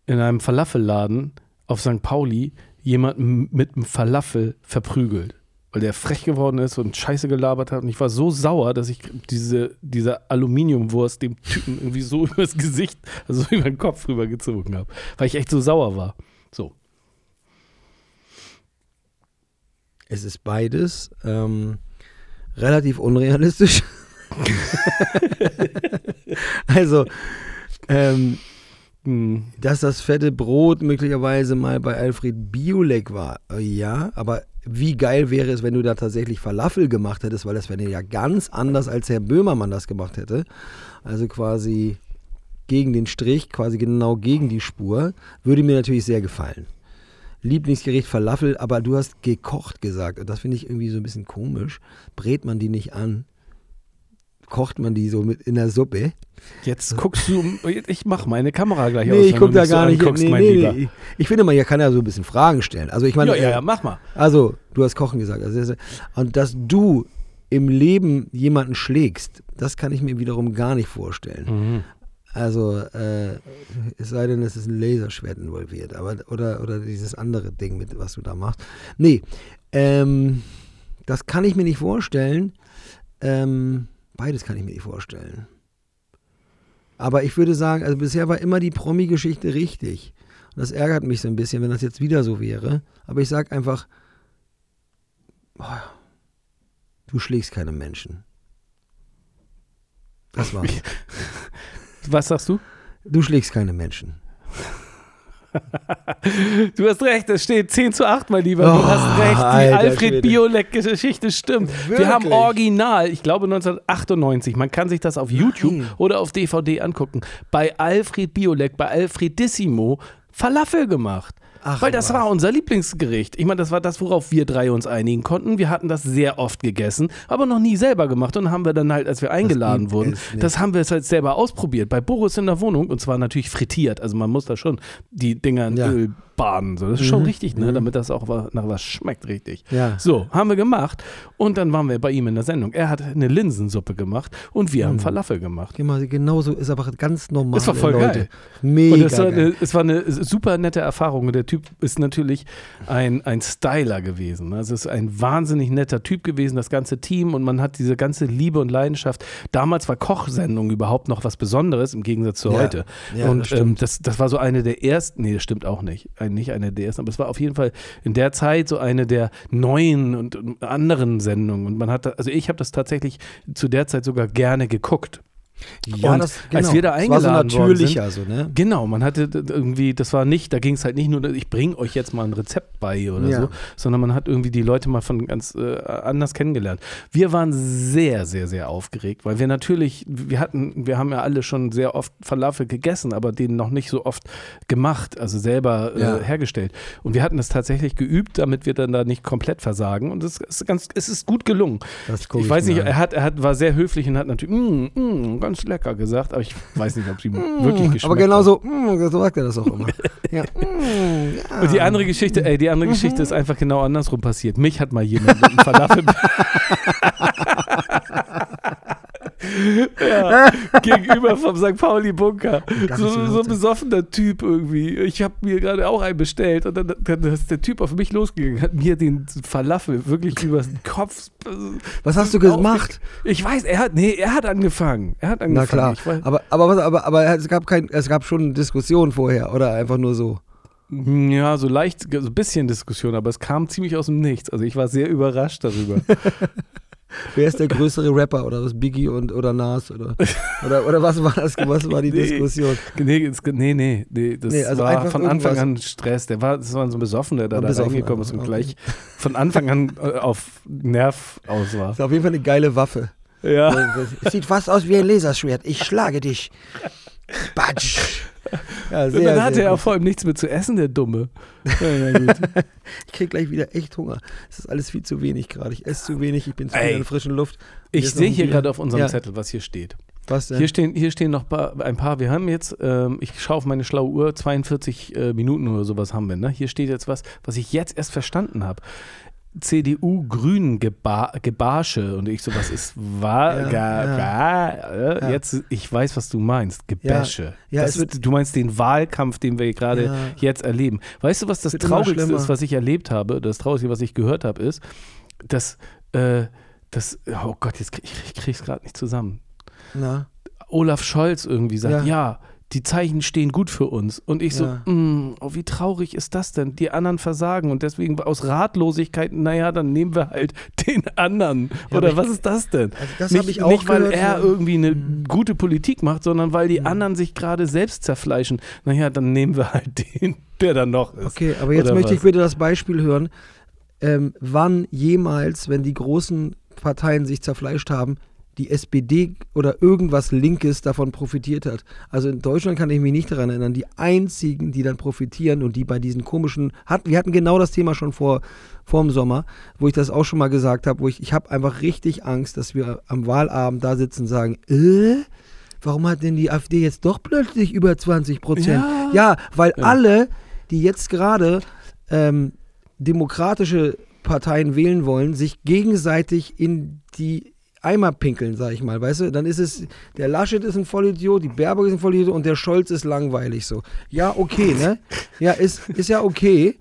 in einem Falafelladen auf St. Pauli jemanden mit einem Falafel verprügelt, weil der frech geworden ist und Scheiße gelabert hat. Und ich war so sauer, dass ich diese, diese Aluminiumwurst dem Typen irgendwie so übers Gesicht, also über den Kopf rübergezogen habe, weil ich echt so sauer war. So. Es ist beides ähm, relativ unrealistisch. also, ähm, Hm. Dass das fette Brot möglicherweise mal bei Alfred Biolek war, äh, ja, aber wie geil wäre es, wenn du da tatsächlich Falafel gemacht hättest, weil das wäre ja ganz anders, als Herr Böhmermann das gemacht hätte. Also quasi gegen den Strich, quasi genau gegen die Spur, würde mir natürlich sehr gefallen. Lieblingsgericht Falafel, aber du hast gekocht gesagt und das finde ich irgendwie so ein bisschen komisch. Brät man die nicht an? Kocht man die so mit in der Suppe? Jetzt guckst du, ich mach meine Kamera gleich aus. Nee, ich wenn gucke du da gar so nicht. anguckst, Nee, nee, nee. Ich finde, man hier kann ja so ein bisschen Fragen stellen. Also ich meine, Ja, ja, ja, mach mal. also du hast Kochen gesagt. Also, und dass du im Leben jemanden schlägst, das kann ich mir wiederum gar nicht vorstellen. Mhm. Also äh, es sei denn, es ist ein Laserschwert involviert, aber oder oder dieses andere Ding mit, was du da machst. Nee, ähm, das kann ich mir nicht vorstellen. Ähm, beides kann ich mir nicht vorstellen. Aber ich würde sagen, also bisher war immer die Promi-Geschichte richtig. Und das ärgert mich so ein bisschen, wenn das jetzt wieder so wäre. Aber ich sage einfach, boah, du schlägst keine Menschen. Das war's. Was sagst du? Du schlägst keine Menschen. Du hast recht, es steht 10 zu 8, mein Lieber. du Oh, hast recht, die alter Alfred. Biolek-Geschichte stimmt. Wir haben Wirklich? original, ich glaube 1998, man kann sich das auf YouTube Nein. oder auf DVD angucken, bei Alfred Biolek, bei Alfredissimo Falafel gemacht. Ach, Weil das was. war unser Lieblingsgericht. Ich meine, das war das, worauf wir drei uns einigen konnten. Wir hatten das sehr oft gegessen, aber noch nie selber gemacht. Und haben wir dann halt, als wir eingeladen wurden, das haben wir es halt selber ausprobiert. Bei Boris in der Wohnung und zwar natürlich frittiert. Also man muss da schon die Dinger in Ja. Öl baden. So. Das ist schon Mhm. richtig, ne? damit das auch nach was schmeckt richtig. Ja. So, haben wir gemacht. Und dann waren wir bei ihm in der Sendung. Er hat eine Linsensuppe gemacht und wir Mhm. haben Falafel gemacht. Genau, genauso ist aber ganz normal. Es war voll Leute. geil. Mega Und es war, geil. eine, es war eine super nette Erfahrung. Und der Typ ist natürlich ein, ein Styler gewesen. Also es ist ein wahnsinnig netter Typ gewesen, das ganze Team. Und man hat diese ganze Liebe und Leidenschaft. Damals war Kochsendung überhaupt noch was Besonderes im Gegensatz zu Ja. heute. Ja, und das ähm, das, das war so eine der ersten, nee, das stimmt auch nicht. Nicht eine der ersten, aber es war auf jeden Fall in der Zeit so eine der neuen und, anderen Sendungen. Und man hat, also ich habe das tatsächlich zu der Zeit sogar gerne geguckt. Ja, und das, als wir da Es war so eingeladen worden natürlicher, so, ne? Genau, man hatte irgendwie, das war nicht, da ging es halt nicht nur, ich bringe euch jetzt mal ein Rezept bei oder Ja. so, sondern man hat irgendwie die Leute mal von ganz äh, anders kennengelernt. Wir waren sehr, sehr, sehr aufgeregt, weil wir natürlich, wir hatten, wir haben ja alle schon sehr oft Falafel gegessen, aber den noch nicht so oft gemacht, also selber Ja. äh, hergestellt. Und wir hatten das tatsächlich geübt, damit wir dann da nicht komplett versagen. Und es ist ganz, es ist gut gelungen. Ich weiß nicht, er hat, er hat, war sehr höflich und hat natürlich, mm, mm, ganz lecker gesagt, aber ich weiß nicht, ob ihm wirklich geschmeckt Aber genau so, mm, so sagt er das auch immer. ja, mm, ja. Und die andere Geschichte, ey, die andere Geschichte ist einfach genau andersrum passiert. Mich hat mal jemand mit einem Falafel. ja, gegenüber vom St. Pauli Bunker. Das So, so ein besoffener Typ irgendwie. Ich habe mir gerade auch einen bestellt und dann, dann ist der Typ auf mich losgegangen, hat mir den Falafel wirklich über den Kopf. Was hast du gemacht? Ich weiß, er hat, nee, er hat angefangen. Er hat angefangen. Na klar. Ich Aber, aber, aber, aber es, gab kein, es gab schon eine Diskussion vorher oder einfach nur so. Ja, so leicht, so ein bisschen Diskussion, aber es kam ziemlich aus dem Nichts. Also ich war sehr überrascht darüber. Wer ist der größere Rapper oder was? Biggie und, oder Nas oder, oder, oder was war das? Was war die Nee. Diskussion? Nee, nee, nee, nee, das Nee, also war von Anfang an Stress. Der war, das war so ein Besoffener, der Ein da Besoffener, reingekommen ist und okay. gleich von Anfang an äh, auf Nerv aus war. Das ist auf jeden Fall eine geile Waffe. Ja. Es sieht fast aus wie ein Laserschwert. Ich schlage dich. Batsch. Ja, Und sehr, dann hatte sehr er gut. vor allem nichts mehr zu essen, der Dumme. Ja, ja. Ich krieg gleich wieder echt Hunger. Es ist alles viel zu wenig gerade. Ich esse zu wenig, ich bin zu viel in der frischen Luft. Ich sehe hier gerade auf unserem Ja. Zettel, was hier steht. Was denn? Hier stehen, hier stehen noch ein paar. Wir haben jetzt, ähm, ich schaue auf meine schlaue Uhr, 42 äh, Minuten oder sowas haben wir. Ne? Hier steht jetzt was, was ich jetzt erst verstanden habe. CDU-Grünen-Gebarsche und ich so, was ist war, Ja, äh, Ja. jetzt, ich weiß, was du meinst, Gebäsche. Ja, du meinst den Wahlkampf, den wir gerade jetzt erleben. Weißt du, was das Traurigste ist, was ich erlebt habe, das Traurigste, was ich gehört habe, ist, dass, äh, das, oh Gott, jetzt krieg, ich, ich krieg's gerade nicht zusammen. Na? Olaf Scholz irgendwie sagt, Ja. Die Zeichen stehen gut für uns. Und ich so, Ja. "Mm, oh, wie traurig ist das denn? Die anderen versagen und deswegen aus Ratlosigkeit, naja, dann nehmen wir halt den anderen. Ja, Oder ich- was ist das denn? Also das nicht, ich auch nicht, weil gehört, er. Mhm. irgendwie eine gute Politik macht, sondern weil die anderen sich gerade selbst zerfleischen. Naja, dann nehmen wir halt den, der dann noch ist. Okay, aber jetzt Oder möchte was? ich bitte das Beispiel hören. Ähm, wann jemals, wenn die großen Parteien sich zerfleischt haben, die SPD oder irgendwas Linkes davon profitiert hat. Also in Deutschland kann ich mich nicht daran erinnern. Die einzigen, die dann profitieren und die bei diesen komischen, hat, wir hatten genau das Thema schon vor, vor dem Sommer, wo ich das auch schon mal gesagt habe, wo ich, ich habe einfach richtig Angst, dass wir am Wahlabend da sitzen und sagen, äh, warum hat denn die AfD jetzt doch plötzlich über 20 Prozent? Ja. Ja, weil Ja. alle, die jetzt gerade ähm, demokratische Parteien wählen wollen, sich gegenseitig in die Eimer pinkeln, sag ich mal, weißt du? Dann ist es, der Laschet ist ein Vollidiot, die Baerbock ist ein Vollidiot und der Scholz ist langweilig so. Ja, okay, ne? Ja, ist, ist ja okay.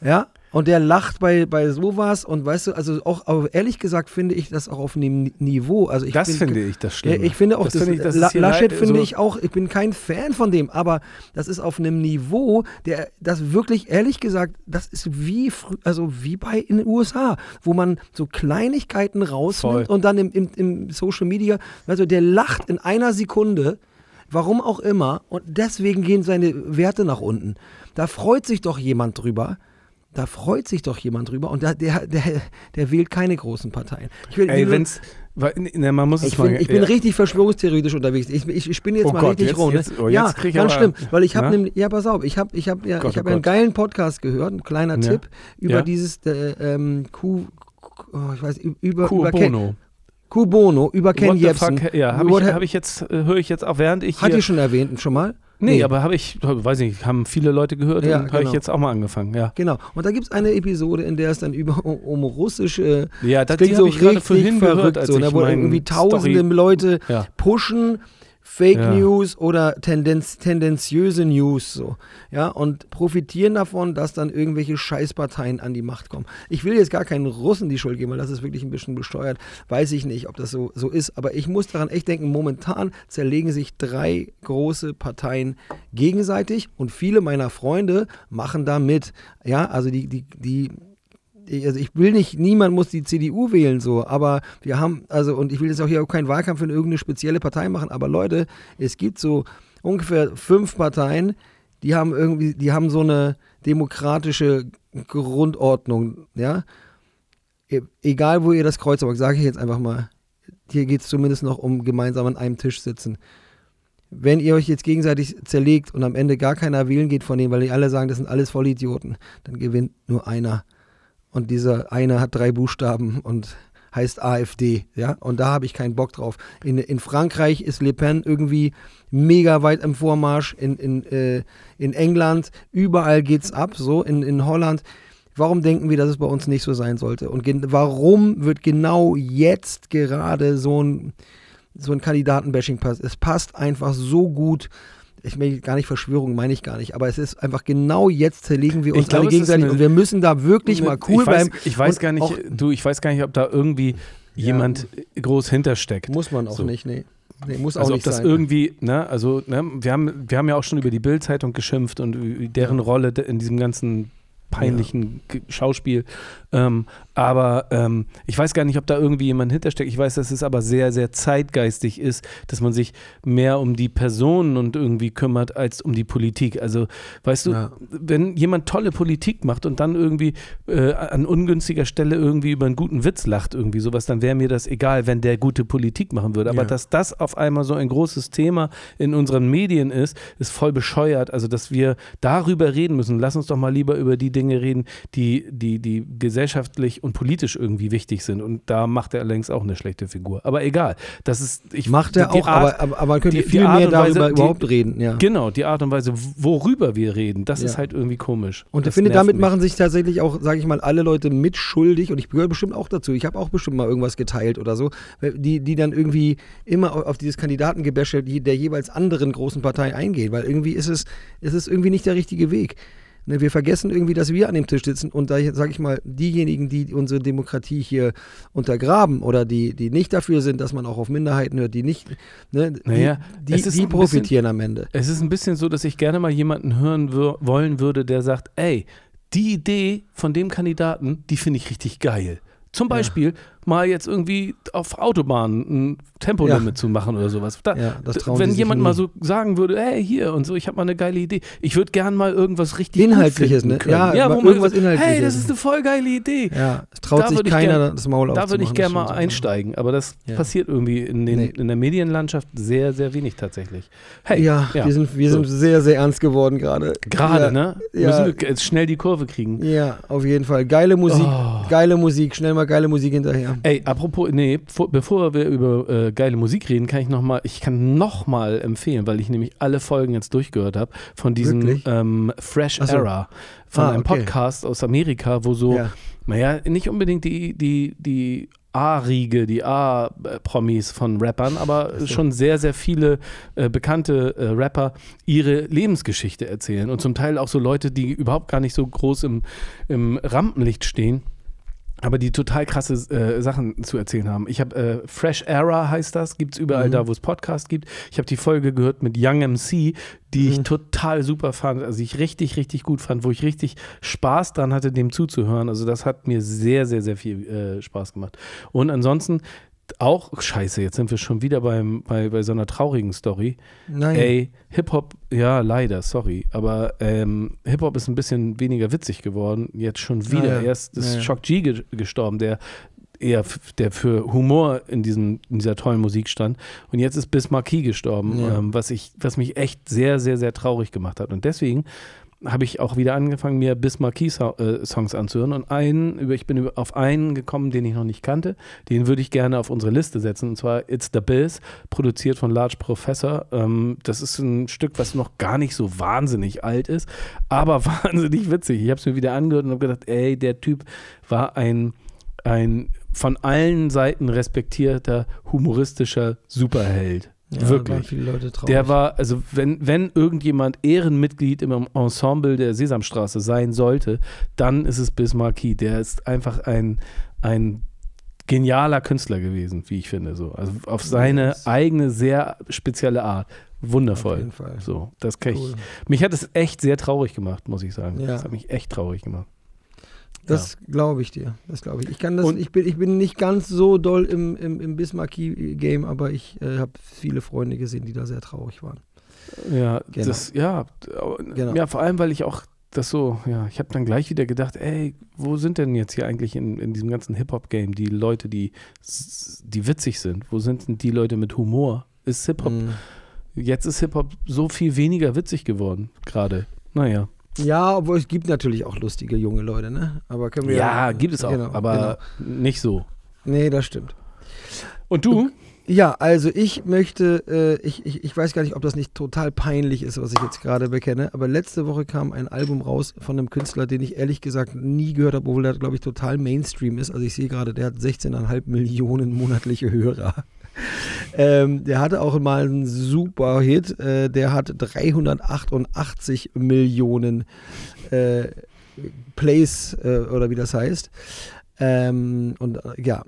Ja, und der lacht bei, bei sowas und weißt du, also auch, aber ehrlich gesagt finde ich das auch auf einem Niveau. Also ich Das bin- finde ich das ja, Schlimme. ich finde auch, Das das, finde ich, das La Laschet leid- finde so- ich auch, ich bin kein Fan von dem, aber das ist auf einem Niveau, der das wirklich, ehrlich gesagt, das ist wie also wie bei in den USA, wo man so Kleinigkeiten rausnimmt Voll. und dann im, im, im Social Media, also der lacht in einer Sekunde, warum auch immer, und deswegen gehen seine Werte nach unten. Da freut sich doch jemand drüber. Da freut sich doch jemand drüber und da, der, der, der wählt keine großen Parteien. Ich will, Ey, wenn's. weil- Ne, man muss es ich mal. bin, ich bin ja. richtig verschwörungstheoretisch unterwegs. Ich, ich, ich spinne jetzt Oh mal Gott, richtig jetzt- rum. ne? jetzt- oh, ja, ich ganz aber- schlimm, weil ich habe nämlich, ja, pass auf, ich habe ich hab, ja, Gott, ich hab oh einen Gott. geilen Podcast gehört, ein kleiner Ja. Tipp über Ja. dieses äh, ähm, Q, oh, ich weiß, über, Kuh über Bono. Q Bono, über Ken Jebsen. Ja, habe ich, ha- hab ich jetzt, äh, höre ich jetzt auch, während ich Hat hier. ihr schon erwähnt, schon mal? Nee, aber habe ich, weiß nicht, haben viele Leute gehört Ja, und habe ich genau. jetzt auch mal angefangen, ja. Genau. Und da gibt es eine Episode, in der es dann über um, russische Ja, das klingt so richtig gehört, verrückt, als so, ne, wo irgendwie tausende Story, Leute Ja. pushen Fake Ja. News oder tendenz, tendenziöse News so, ja, und profitieren davon, dass dann irgendwelche Scheißparteien an die Macht kommen. Ich will jetzt gar keinen Russen die Schuld geben, weil das ist wirklich ein bisschen besteuert. Weiß ich nicht, ob das so, so ist, aber ich muss daran echt denken, momentan zerlegen sich drei große Parteien gegenseitig und viele meiner Freunde machen da mit. Ja, also die, die, die also ich will nicht, niemand muss die CDU wählen, so, aber wir haben, also, und ich will jetzt auch hier auch keinen Wahlkampf in irgendeine spezielle Partei machen, aber Leute, es gibt so ungefähr fünf Parteien, die haben irgendwie, die haben so eine demokratische Grundordnung, ja. E- Egal, wo ihr das Kreuz aber sage ich jetzt einfach mal, hier geht es zumindest noch um gemeinsam an einem Tisch sitzen. Wenn ihr euch jetzt gegenseitig zerlegt und am Ende gar keiner wählen geht von denen, weil die alle sagen, das sind alles Vollidioten, dann gewinnt nur einer. Und dieser eine hat drei Buchstaben und heißt AfD, ja, und da habe ich keinen Bock drauf. In, in Frankreich ist Le Pen irgendwie mega weit im Vormarsch, in, in, äh, in England, überall geht's ab, so, in, in Holland. Warum denken wir, dass es bei uns nicht so sein sollte? Und warum wird genau jetzt gerade so ein, so ein Kandidatenbashing passen? Es passt einfach so gut. Ich meine gar nicht Verschwörung, meine ich gar nicht, aber es ist einfach genau jetzt zerlegen wir uns glaub, alle gegenseitig eine- und wir müssen da wirklich mal cool ich weiß, bleiben. Ich weiß gar nicht, auch- du, ich weiß gar nicht, ob da irgendwie jemand groß hintersteckt. Muss man auch So. nicht, nee. nee muss auch Also ob das sein. irgendwie, ne, also ne, wir haben, wir haben ja auch schon über die Bild-Zeitung geschimpft und deren Rolle de- in diesem ganzen peinlichen Ge- Schauspiel. Ähm, aber ähm, ich weiß gar nicht, ob da irgendwie jemand hintersteckt. Ich weiß, dass es aber sehr, sehr zeitgeistig ist, dass man sich mehr um die Personen und irgendwie kümmert als um die Politik. Also, weißt du, Ja. wenn jemand tolle Politik macht und dann irgendwie äh, an ungünstiger Stelle irgendwie über einen guten Witz lacht, irgendwie sowas, dann wäre mir das egal, wenn der gute Politik machen würde. Aber Ja. dass das auf einmal so ein großes Thema in unseren Medien ist, ist voll bescheuert. Also, dass wir darüber reden müssen. Lass uns doch mal lieber über die Dinge reden, die, die, die gesellschaftlich und politisch irgendwie wichtig sind. Und da macht er längst auch eine schlechte Figur. Aber egal. Das ist, ich, Macht er auch, Art- aber, aber, aber man könnte die- die viel mehr und Weise, darüber die- überhaupt reden, ja. Genau, die Art und Weise, worüber wir reden, das Ja. ist halt irgendwie komisch. Und ich finde, damit mich. machen sich tatsächlich auch, sage ich mal, alle Leute mitschuldig und ich gehöre bestimmt auch dazu. Ich habe auch bestimmt mal irgendwas geteilt oder so, die, die dann irgendwie immer au- auf dieses Kandidatengebäsche der jeweils anderen großen Partei eingehen, weil irgendwie ist es, ist es irgendwie nicht der richtige Weg. Ne, wir vergessen irgendwie, dass wir an dem Tisch sitzen und da sage ich mal, diejenigen, die unsere Demokratie hier untergraben oder die, die nicht dafür sind, dass man auch auf Minderheiten hört, die nicht, ne, Naja, die, die, die ein bisschen- profitieren am Ende. Es ist ein bisschen so, dass ich gerne mal jemanden hören wollen würde, der sagt, ey, die Idee von dem Kandidaten, die finde ich richtig geil. Zum Beispiel mal jetzt irgendwie auf Autobahnen ein Tempolimit Ja. zu machen oder sowas. Da, Ja, wenn jemand mal so sagen würde, hey, hier und so, ich habe mal eine geile Idee. Ich würde gern mal irgendwas richtig Inhaltliches, ne? können. Ja, wo man irgendwas sagt, Hey, Inhaltliches. das ist eine voll geile Idee. Ja, es traut Da sich keiner gern- das Maul Da würde aufzumachen. ich gerne mal so. einsteigen, aber das Ja. passiert irgendwie in, den, Nee. in der Medienlandschaft sehr, sehr wenig tatsächlich. Hey, Ja, wir, sind, wir so. sind sehr, sehr ernst geworden gerade. Gerade, ja, ne? Ja, Müssen wir jetzt schnell die Kurve kriegen. ja, auf jeden Fall. Geile Musik, Oh. geile Musik, schnell mal geile Musik hinterher. Ey, apropos, nee, vor, bevor wir über äh, geile Musik reden, kann ich noch mal, ich kann noch mal empfehlen, weil ich nämlich alle Folgen jetzt durchgehört habe von diesem ähm, Fresh so. Era, von Ah, einem okay. Podcast aus Amerika, wo so, Ja. naja, nicht unbedingt die, die, die A-Riege, die A-Promis von Rappern, aber schon sehr, sehr viele äh, bekannte äh, Rapper ihre Lebensgeschichte erzählen und zum Teil auch so Leute, die überhaupt gar nicht so groß im, im Rampenlicht stehen. Aber die total krasse äh, Sachen zu erzählen haben. Ich habe äh, Fresh Era heißt das, gibt es überall Mhm. da, wo es Podcasts gibt. Ich habe die Folge gehört mit Young MC, die ich Mhm. total super fand, also ich richtig, richtig gut fand, wo ich richtig Spaß dran hatte, dem zuzuhören. Also das hat mir sehr, sehr, sehr viel äh, Spaß gemacht. Und ansonsten auch, scheiße, jetzt sind wir schon wieder beim, bei, bei so einer traurigen Story. Nein. Ey, Hip-Hop, ja, leider, sorry. Aber ähm, Hip-Hop ist ein bisschen weniger witzig geworden. Jetzt schon wieder. Ja, ja. Erst ist Ja, ja. Shock G ge gestorben, der eher der für Humor in, diesem, in dieser tollen Musik stand. Und jetzt ist Bis Marquis gestorben, Ja. ähm, was, ich, was mich echt sehr, sehr, sehr traurig gemacht hat. Und deswegen habe ich auch wieder angefangen, mir Bis Marquis so äh, Songs anzuhören. Und einen, ich bin auf einen gekommen, den ich noch nicht kannte. Den würde ich gerne auf unsere Liste setzen. Und zwar It's the Biz, produziert von Large Professor. Ähm, das ist ein Stück, was noch gar nicht so wahnsinnig alt ist, aber wahnsinnig witzig. Ich habe es mir wieder angehört und habe gedacht, ey, der Typ war ein, ein von allen Seiten respektierter, humoristischer Superheld. Ja, Wirklich. Der war, also wenn, wenn irgendjemand Ehrenmitglied im Ensemble der Sesamstraße sein sollte, dann ist es Bis Marquis. Der ist einfach ein, ein genialer Künstler gewesen, wie ich finde. So. Also auf seine Yes. eigene, sehr spezielle Art. Auf Wundervoll. jeden Fall. So, das kann Cool. ich. Mich hat es echt sehr traurig gemacht, muss ich sagen. Ja. Das hat mich echt traurig gemacht. Das glaube ich dir. Das glaube ich. Ich kann das, Und- ich bin, ich bin nicht ganz so doll im, im, im Bismarcky-Game, aber ich äh, habe viele Freunde gesehen, die da sehr traurig waren. Ja, Genau. das, ja, Genau. ja, vor allem, weil ich auch das so, ja, ich habe dann gleich wieder gedacht, ey, wo sind denn jetzt hier eigentlich in, in diesem ganzen Hip-Hop-Game die Leute, die, die witzig sind? Wo sind denn die Leute mit Humor? Ist Hip-Hop, Mhm. jetzt ist Hip-Hop so viel weniger witzig geworden, gerade. Naja. Ja, obwohl es gibt natürlich auch lustige junge Leute, ne? Aber können wir Ja, gibt es auch, genau, aber nicht so. Genau. Nee, das stimmt. Und du? Ja, also ich möchte, äh, ich, ich, ich weiß gar nicht, ob das nicht total peinlich ist, was ich jetzt gerade bekenne, aber letzte Woche kam ein Album raus von einem Künstler, den ich ehrlich gesagt nie gehört habe, obwohl der, glaube ich, total Mainstream ist. Also ich sehe gerade, der hat 16,5 Millionen monatliche Hörer. Ähm, der hatte auch mal einen super Hit, äh, der hat 388 Millionen äh, Plays äh, oder wie das heißt. Ähm, und äh, ja,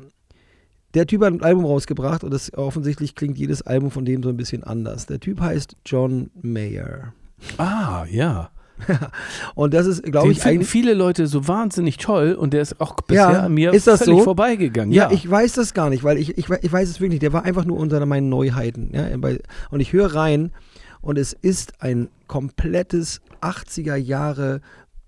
der Typ hat ein Album rausgebracht und das offensichtlich klingt jedes Album von dem so ein bisschen anders. Der Typ heißt John Mayer. Ah, ja. Und das ist, glaube ich, finden viele Leute so wahnsinnig toll und der ist auch bisher Ja, an mir ist das völlig so? vorbeigegangen. Ja, ich weiß das gar nicht, weil ich, ich, ich weiß es wirklich nicht. Der war einfach nur unter meinen Neuheiten. Ja, und ich höre rein und es ist ein komplettes 80er Jahre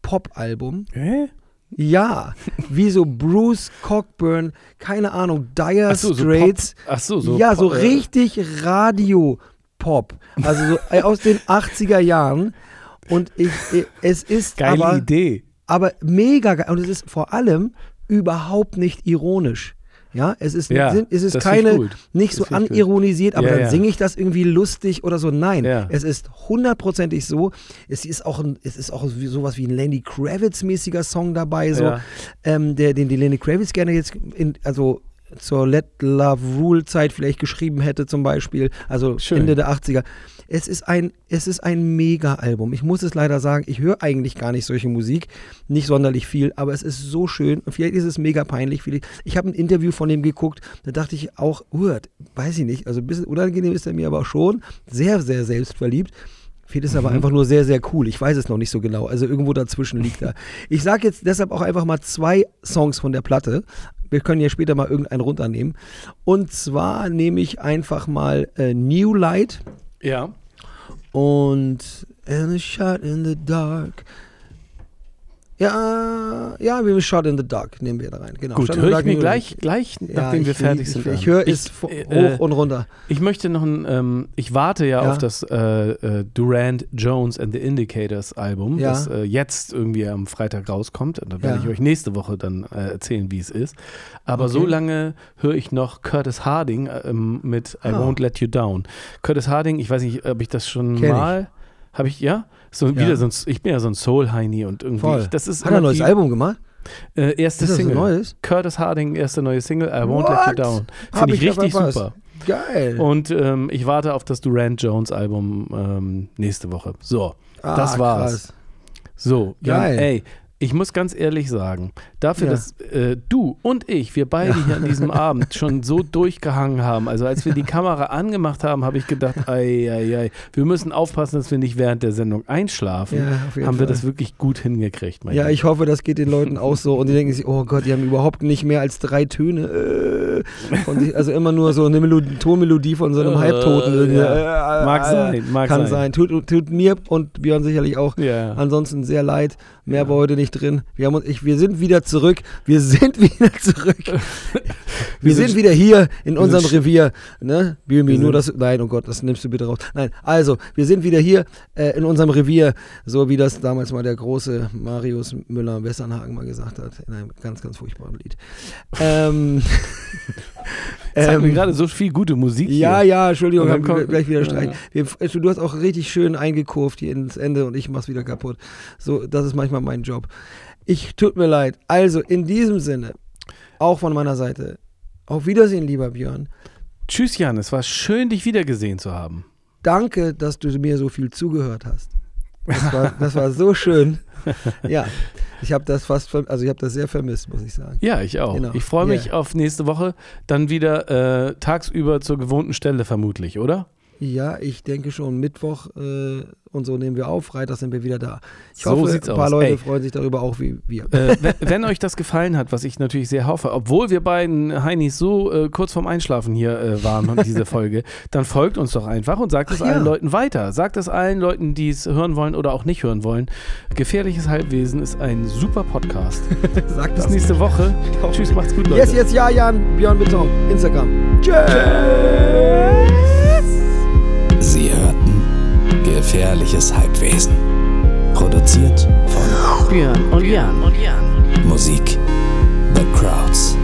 Pop-Album. Hä? Ja, wie so Bruce Cockburn, keine Ahnung, Dire Ach so, so Straits. Pop- Ach so, so ja, so Pop- äh, richtig Radio-Pop. Also so äh, aus den 80er Jahren. Und ich, ich, es ist Geile aber, Idee. aber mega geil. Und es ist vor allem überhaupt nicht ironisch. Ja, es ist, Ja, es ist keine, nicht so anironisiert, aber Ja, dann ja. singe ich das irgendwie lustig oder so. Nein, es ist hundertprozentig so. Es ist auch, ein, es ist auch sowas wie ein Lenny Kravitz-mäßiger Song dabei, so, ähm, der, den die Lenny Kravitz gerne jetzt, in, also zur Let Love Rule Zeit vielleicht geschrieben hätte zum Beispiel, also Schön. Ende der 80er. Es ist ein, es ist ein Mega-Album. Ich muss es leider sagen, ich höre eigentlich gar nicht solche Musik, nicht sonderlich viel, aber es ist so schön. Und vielleicht ist es mega peinlich. Vielleicht, ich habe ein Interview von dem geguckt, da dachte ich auch, uh, weiß ich nicht, also ein bisschen unangenehm ist er mir aber schon. Sehr, sehr selbstverliebt. Vielleicht ist er aber einfach nur sehr, sehr cool. Ich weiß es noch nicht so genau. Also irgendwo dazwischen liegt er. Ich sage jetzt deshalb auch einfach mal zwei Songs von der Platte. Wir können ja später mal irgendeinen runternehmen. Und zwar nehme ich einfach mal äh, New Light Ja. und And a Shot in the Dark. Ja, ja, wir Shot in the Dark nehmen wir da rein. Genau. Gut, höre ich mir wir- gleich, gleich Ja, nachdem wir ich- fertig ich, sind. Ich, ich höre es äh, hoch äh, und runter. Ich möchte noch ein, ähm, ich warte ja, Ja. auf das äh, äh, Durand Jones and the Indicators Album, Ja. das äh, jetzt irgendwie am Freitag rauskommt. Und da werde ich euch nächste Woche dann äh, erzählen, wie es ist. Aber Okay. so lange höre ich noch Curtis Harding äh, ähm, mit I Ah. Won't Let You Down. Curtis Harding, ich weiß nicht, ob ich das schon Kenn mal, habe ich, ja? So, Ja. wieder so ein, ich bin ja so ein Soul-Heini und irgendwie, Voll. ich, das ist Hat er ein neues Album gemacht? Äh, erste Ist das Single. neues? Curtis Harding, erste neue Single, I Won't Let You What? Down. Finde ich richtig super. Geil. Und ähm, ich warte auf das Durant Jones Album ähm, nächste Woche. So, das Ah, war's. krass. So, Geil. ey, ich muss ganz ehrlich sagen, dafür, Ja. dass äh, du und ich, wir beide hier an diesem Abend schon so durchgehangen haben, also als wir die Kamera angemacht haben, habe ich gedacht, ei, ei, ei, wir müssen aufpassen, dass wir nicht während der Sendung einschlafen. Ja, haben wir Fall. das wirklich gut hingekriegt, mein Ja, Lieber. ich hoffe, das geht den Leuten auch so und die denken sich, oh Gott, die haben überhaupt nicht mehr als drei Töne. Äh, von sich, also immer nur so eine Melodie, Tonmelodie von so einem Äh, Halbtoten. ja. Äh, Mag äh, sein, mag Kann sein. sein. Tut, tut mir und Björn sicherlich auch. Ja. Ansonsten sehr leid. Mehr war heute nicht drin. Wir, haben ich, wir sind wieder zurück. Wir sind wieder zurück. Wir, sind, sind- wieder hier in wir unserem Revier. Ne? Biomi, Wir nur das. Nein, oh Gott, das nimmst du bitte raus. Nein, also, wir sind wieder hier äh, in unserem Revier, so wie das damals mal der große Marius Müller-Westernhagen mal gesagt hat, in einem ganz, ganz furchtbaren Lied. Ähm, Zeig mir ähm, gerade so viel gute Musik ja, hier. ja, Entschuldigung, Und dann kommt- gleich wieder Ja, Streit. Wir, also, du hast auch richtig schön eingekurvt hier ins Ende und ich mach's wieder kaputt. So, das ist manchmal mein Job. Ich tut mir leid. Also, in diesem Sinne, auch von meiner Seite, auf Wiedersehen, lieber Björn. Tschüss, Jan, es war schön, dich wiedergesehen zu haben. Danke, dass du mir so viel zugehört hast. Das war, das war so schön. Ja, ich habe das fast, also ich habe das sehr vermisst, muss ich sagen. Ja, ich auch. Genau. Ich freue mich Yeah. auf nächste Woche. Dann wieder äh, tagsüber zur gewohnten Stelle vermutlich, oder? Ja, ich denke schon Mittwoch äh, und so nehmen wir auf. Freitag sind wir wieder da. Ich So hoffe, ein paar aus. Leute Ey. freuen sich darüber auch wie wir. äh, wenn, wenn euch das gefallen hat, was ich natürlich sehr hoffe, obwohl wir beiden Heinis so äh, kurz vorm Einschlafen hier äh, waren und diese Folge, dann folgt uns doch einfach und sagt es Ach ja. allen Leuten weiter. Sagt es allen Leuten, die es hören wollen oder auch nicht hören wollen. Gefährliches Halbwesen ist ein super Podcast. Sag Bis das. nächste Woche. Tschüss, macht's gut, Leute. Yes, yes, ja, Jan. Björn Beton. Instagram. Sie hörten Gefährliches Halbwesen. Produziert von Björn und Jan. Musik The Crowds.